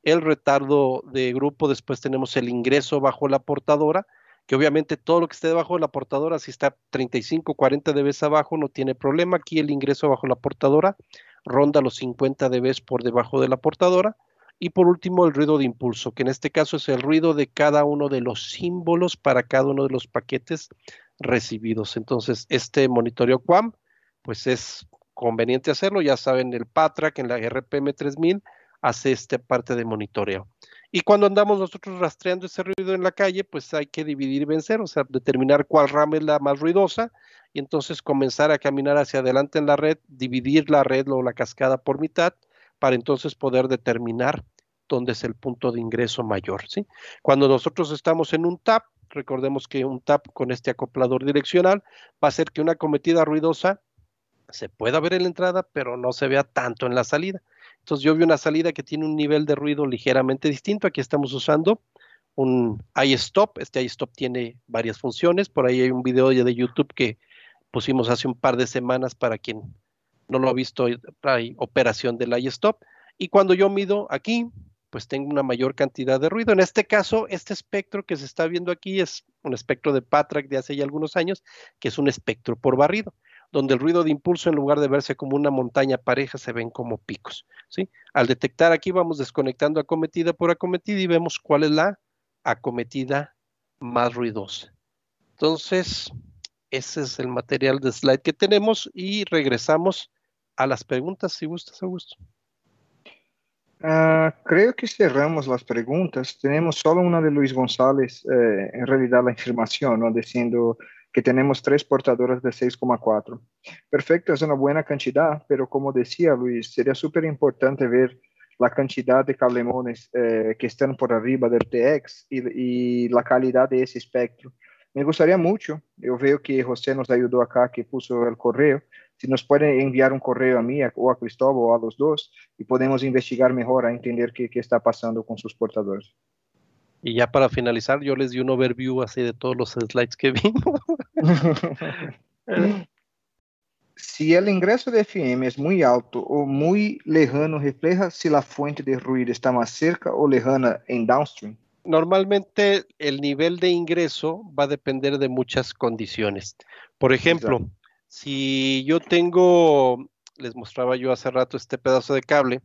El retardo de grupo, después tenemos el ingreso bajo la portadora, que obviamente todo lo que esté debajo de la portadora, si está 35, 40 dB abajo, no tiene problema. Aquí el ingreso bajo la portadora ronda los 50 dB por debajo de la portadora. Y por último, el ruido de impulso, que en este caso es el ruido de cada uno de los símbolos para cada uno de los paquetes recibidos. Entonces, este monitoreo QAM, pues es conveniente hacerlo. Ya saben, el PATRAC en la RPM 3000 hace esta parte de monitoreo. Y cuando andamos nosotros rastreando ese ruido en la calle, pues hay que dividir y vencer, o sea, determinar cuál rama es la más ruidosa y entonces comenzar a caminar hacia adelante en la red, dividir la red o la cascada por mitad para entonces poder determinar dónde es el punto de ingreso mayor, ¿sí? Cuando nosotros estamos en un tap, recordemos que un tap con este acoplador direccional va a hacer que una cometida ruidosa se pueda ver en la entrada, pero no se vea tanto en la salida. Entonces yo vi una salida que tiene un nivel de ruido ligeramente distinto. Aquí estamos usando un iStop. Este iStop tiene varias funciones. Por ahí hay un video de YouTube que pusimos hace un par de semanas para quien no lo ha visto. Hay operación del iStop. Y cuando yo mido aquí, pues tengo una mayor cantidad de ruido. En este caso, este espectro que se está viendo aquí es un espectro de Patrack de hace ya algunos años, que es un espectro por barrido donde el ruido de impulso en lugar de verse como una montaña pareja se ven como picos. ¿sí? Al detectar aquí vamos desconectando acometida por acometida y vemos cuál es la acometida más ruidosa. Entonces, ese es el material de slide que tenemos y regresamos a las preguntas si gustas, Augusto. Uh, creo que cerramos las preguntas. Tenemos solo una de Luis González, eh, en realidad la información, ¿no? diciendo que tenemos tres portadoras de 6,4. Perfecto, es una buena cantidad, pero como decía Luis, sería súper importante ver la cantidad de cablemones eh, que están por arriba del TX y, la calidad de ese espectro. Me gustaría mucho, yo veo que José nos ayudó acá, que puso el correo, si nos puede enviar un correo a mí o a Cristóbal o a los dos y podemos investigar mejor a entender qué, qué está pasando con sus portadores. Y ya para finalizar, yo les di un overview así de todos los slides que *laughs* vimos. Si el ingreso de FM es muy alto o muy lejano, refleja si la fuente de ruido está más cerca o lejana en downstream. Normalmente el nivel de ingreso va a depender de muchas condiciones. Por ejemplo, Exacto. Si yo tengo, les mostraba yo hace rato este pedazo de cable,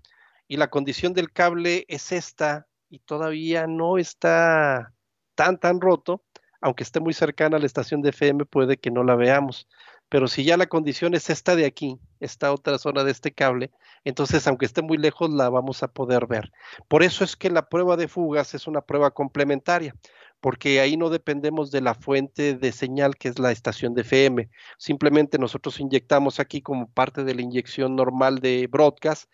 y la condición del cable es esta, y todavía no está tan, tan roto, aunque esté muy cercana a la estación de FM, puede que no la veamos. Pero si ya la condición es esta de aquí, esta otra zona de este cable, entonces aunque esté muy lejos la vamos a poder ver. Por eso es que la prueba de fugas es una prueba complementaria porque ahí no dependemos de la fuente de señal que es la estación de FM. Simplemente nosotros inyectamos aquí como parte de la inyección normal de broadcast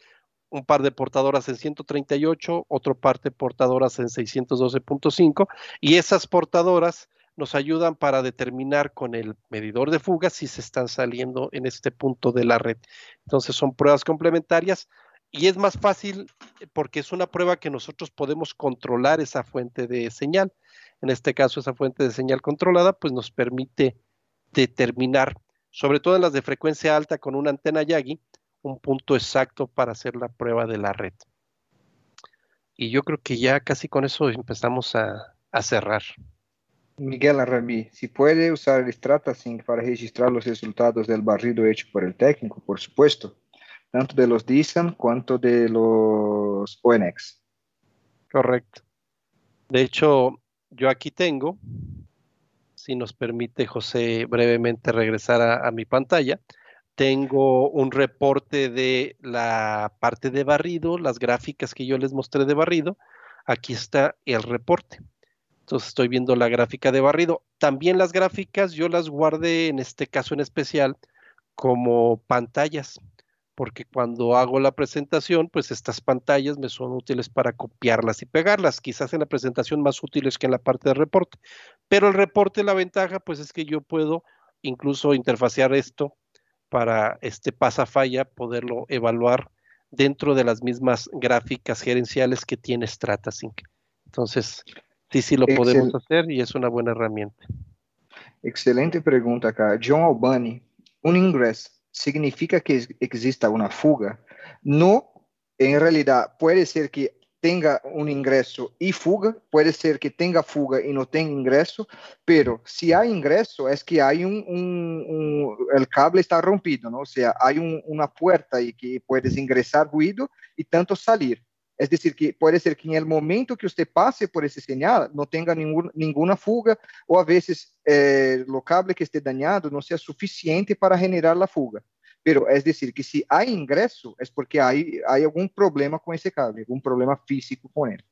un par de portadoras en 138, otro par de portadoras en 612.5 y esas portadoras nos ayudan para determinar con el medidor de fugas si se están saliendo en este punto de la red. Entonces son pruebas complementarias y es más fácil porque es una prueba que nosotros podemos controlar esa fuente de señal en este caso esa fuente de señal controlada, pues nos permite determinar, sobre todo en las de frecuencia alta con una antena Yagi, un punto exacto para hacer la prueba de la red. Y yo creo que ya casi con eso empezamos a, a cerrar. Miguel Arrabí, si puede usar el StrataSync para registrar los resultados del barrido hecho por el técnico, por supuesto, tanto de los DISAM cuanto de los ONX. Correcto. De hecho, yo aquí tengo, si nos permite José brevemente regresar a, mi pantalla, tengo un reporte de la parte de barrido, las gráficas que yo les mostré de barrido. Aquí está el reporte. Entonces estoy viendo la gráfica de barrido. También las gráficas yo las guardé en este caso en especial como pantallas porque cuando hago la presentación, pues estas pantallas me son útiles para copiarlas y pegarlas, quizás en la presentación más útiles que en la parte de reporte. Pero el reporte, la ventaja, pues es que yo puedo incluso interfacear esto para este pasafalla, poderlo evaluar dentro de las mismas gráficas gerenciales que tiene StrataSync. Entonces, sí, sí lo podemos hacer y es una buena herramienta. Excelente pregunta acá. John Albani, un ingreso significa que exista una fuga. No, en realidad puede ser que tenga un ingreso y fuga, puede ser que tenga fuga y no tenga ingreso, pero si hay ingreso es que hay un, un, el cable está rompido, ¿no? O sea, hay un, una puerta y que puedes ingresar ruido y tanto salir. Es decir, que puede ser que en el momento que usted pase por ese señal no tenga ninguna fuga o a veces eh, lo cable que esté dañado no sea suficiente para generar la fuga. Pero es decir, que si hay ingreso es porque hay, hay algún problema con ese cable, algún problema físico con él.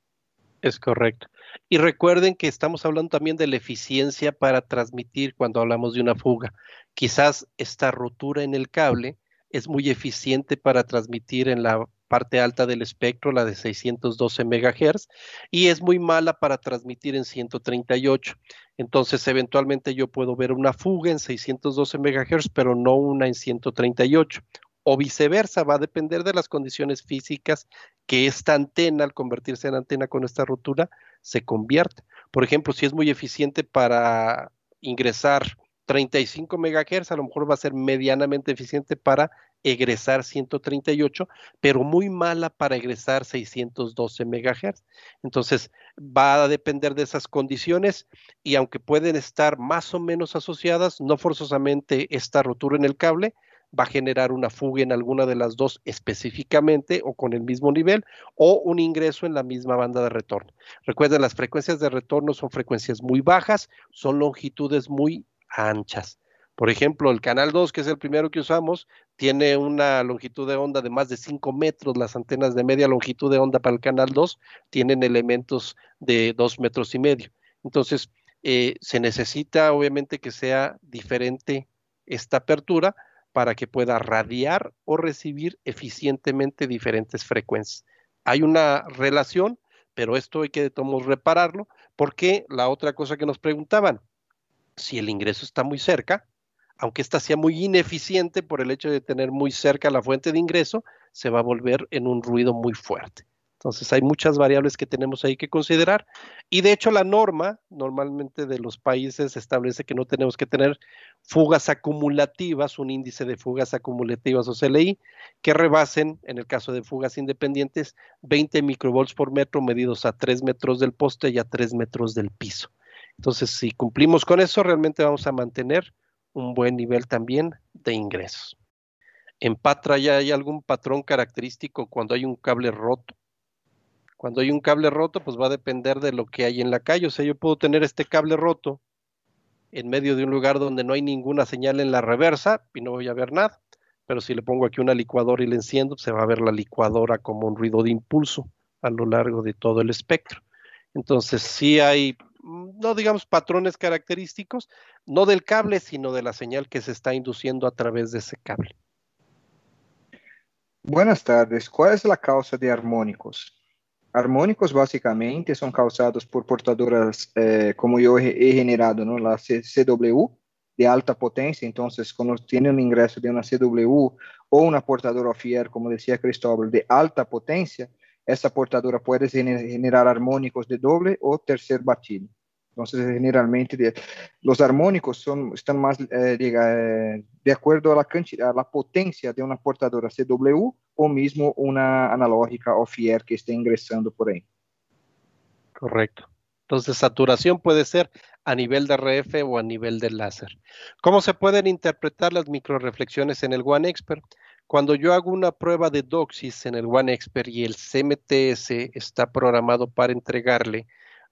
Es correcto. Y recuerden que estamos hablando también de la eficiencia para transmitir cuando hablamos de una fuga. Quizás esta rotura en el cable es muy eficiente para transmitir en la parte alta del espectro, la de 612 MHz, y es muy mala para transmitir en 138. Entonces, eventualmente yo puedo ver una fuga en 612 MHz, pero no una en 138. O viceversa, va a depender de las condiciones físicas que esta antena, al convertirse en antena con esta rotura, se convierte. Por ejemplo, si es muy eficiente para ingresar 35 MHz, a lo mejor va a ser medianamente eficiente para egresar 138, pero muy mala para egresar 612 MHz. Entonces, va a depender de esas condiciones y aunque pueden estar más o menos asociadas, no forzosamente esta rotura en el cable va a generar una fuga en alguna de las dos específicamente o con el mismo nivel o un ingreso en la misma banda de retorno. Recuerden, las frecuencias de retorno son frecuencias muy bajas, son longitudes muy anchas. Por ejemplo, el canal 2, que es el primero que usamos, tiene una longitud de onda de más de 5 metros. Las antenas de media longitud de onda para el canal 2 tienen elementos de 2 metros y medio. Entonces, eh, se necesita obviamente que sea diferente esta apertura para que pueda radiar o recibir eficientemente diferentes frecuencias. Hay una relación, pero esto hay que de todos repararlo, porque la otra cosa que nos preguntaban, si el ingreso está muy cerca, aunque esta sea muy ineficiente por el hecho de tener muy cerca la fuente de ingreso, se va a volver en un ruido muy fuerte. Entonces hay muchas variables que tenemos ahí que considerar y de hecho la norma normalmente de los países establece que no tenemos que tener fugas acumulativas, un índice de fugas acumulativas o CLI que rebasen, en el caso de fugas independientes, 20 microvolts por metro medidos a 3 metros del poste y a 3 metros del piso. Entonces si cumplimos con eso realmente vamos a mantener un buen nivel también de ingresos. En Patra ya hay algún patrón característico cuando hay un cable roto. Cuando hay un cable roto, pues va a depender de lo que hay en la calle. O sea, yo puedo tener este cable roto en medio de un lugar donde no hay ninguna señal en la reversa y no voy a ver nada. Pero si le pongo aquí una licuadora y le enciendo, se va a ver la licuadora como un ruido de impulso a lo largo de todo el espectro. Entonces, sí hay no digamos patrones característicos, no del cable, sino de la señal que se está induciendo a través de ese cable. Buenas tardes. ¿Cuál es la causa de armónicos? Armónicos básicamente son causados por portadoras eh, como yo he, generado, ¿no? la CW de alta potencia. Entonces, cuando tiene un ingreso de una CW o una portadora FIER, como decía Cristóbal, de alta potencia, esa portadora puede generar armónicos de doble o tercer batido. Entonces, generalmente los armónicos son, están más eh, eh, de acuerdo a la, potencia de una portadora CW o mismo una analógica o FIER que esté ingresando por ahí. Correcto. Entonces, saturación puede ser a nivel de RF o a nivel de láser. ¿Cómo se pueden interpretar las microreflexiones en el One Expert? Cuando yo hago una prueba de doxis en el One Expert y el CMTS está programado para entregarle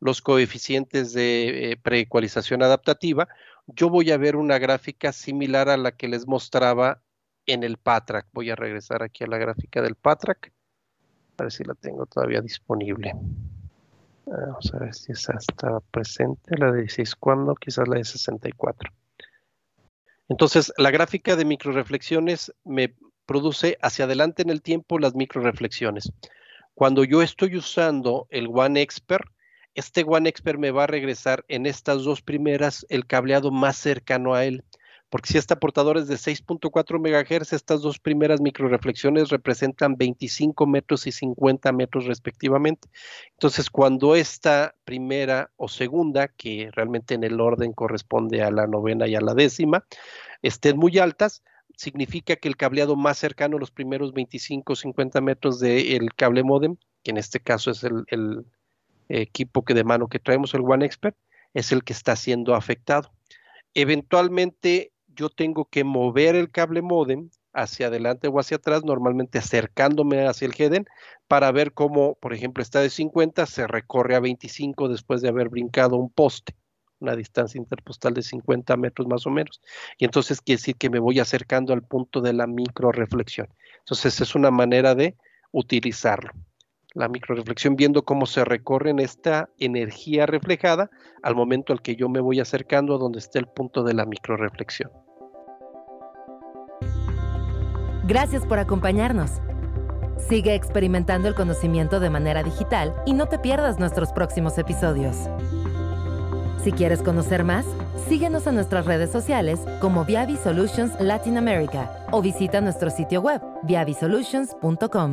los coeficientes de eh, preecualización adaptativa, yo voy a ver una gráfica similar a la que les mostraba en el PATRAC. Voy a regresar aquí a la gráfica del PATRAC, a ver si la tengo todavía disponible. Vamos a ver si esa está presente, la de 16 cuando, quizás la de 64. Entonces, la gráfica de microreflexiones me produce hacia adelante en el tiempo las microreflexiones. Cuando yo estoy usando el One Expert, este One Expert me va a regresar en estas dos primeras el cableado más cercano a él. Porque si esta portadora es de 6.4 MHz, estas dos primeras microreflexiones representan 25 metros y 50 metros respectivamente. Entonces, cuando esta primera o segunda, que realmente en el orden corresponde a la novena y a la décima, estén muy altas, significa que el cableado más cercano, los primeros 25 o 50 metros del cable modem, que en este caso es el, equipo que de mano que traemos, el One Expert, es el que está siendo afectado. Eventualmente yo tengo que mover el cable modem hacia adelante o hacia atrás, normalmente acercándome hacia el headen, para ver cómo, por ejemplo, está de 50, se recorre a 25 después de haber brincado un poste una distancia interpostal de 50 metros más o menos. Y entonces quiere decir que me voy acercando al punto de la microreflexión. Entonces es una manera de utilizarlo. La microreflexión viendo cómo se recorre en esta energía reflejada al momento al que yo me voy acercando a donde esté el punto de la microreflexión. Gracias por acompañarnos. Sigue experimentando el conocimiento de manera digital y no te pierdas nuestros próximos episodios. Si quieres conocer más, síguenos en nuestras redes sociales como Viavi Solutions Latin America o visita nuestro sitio web viavisolutions.com.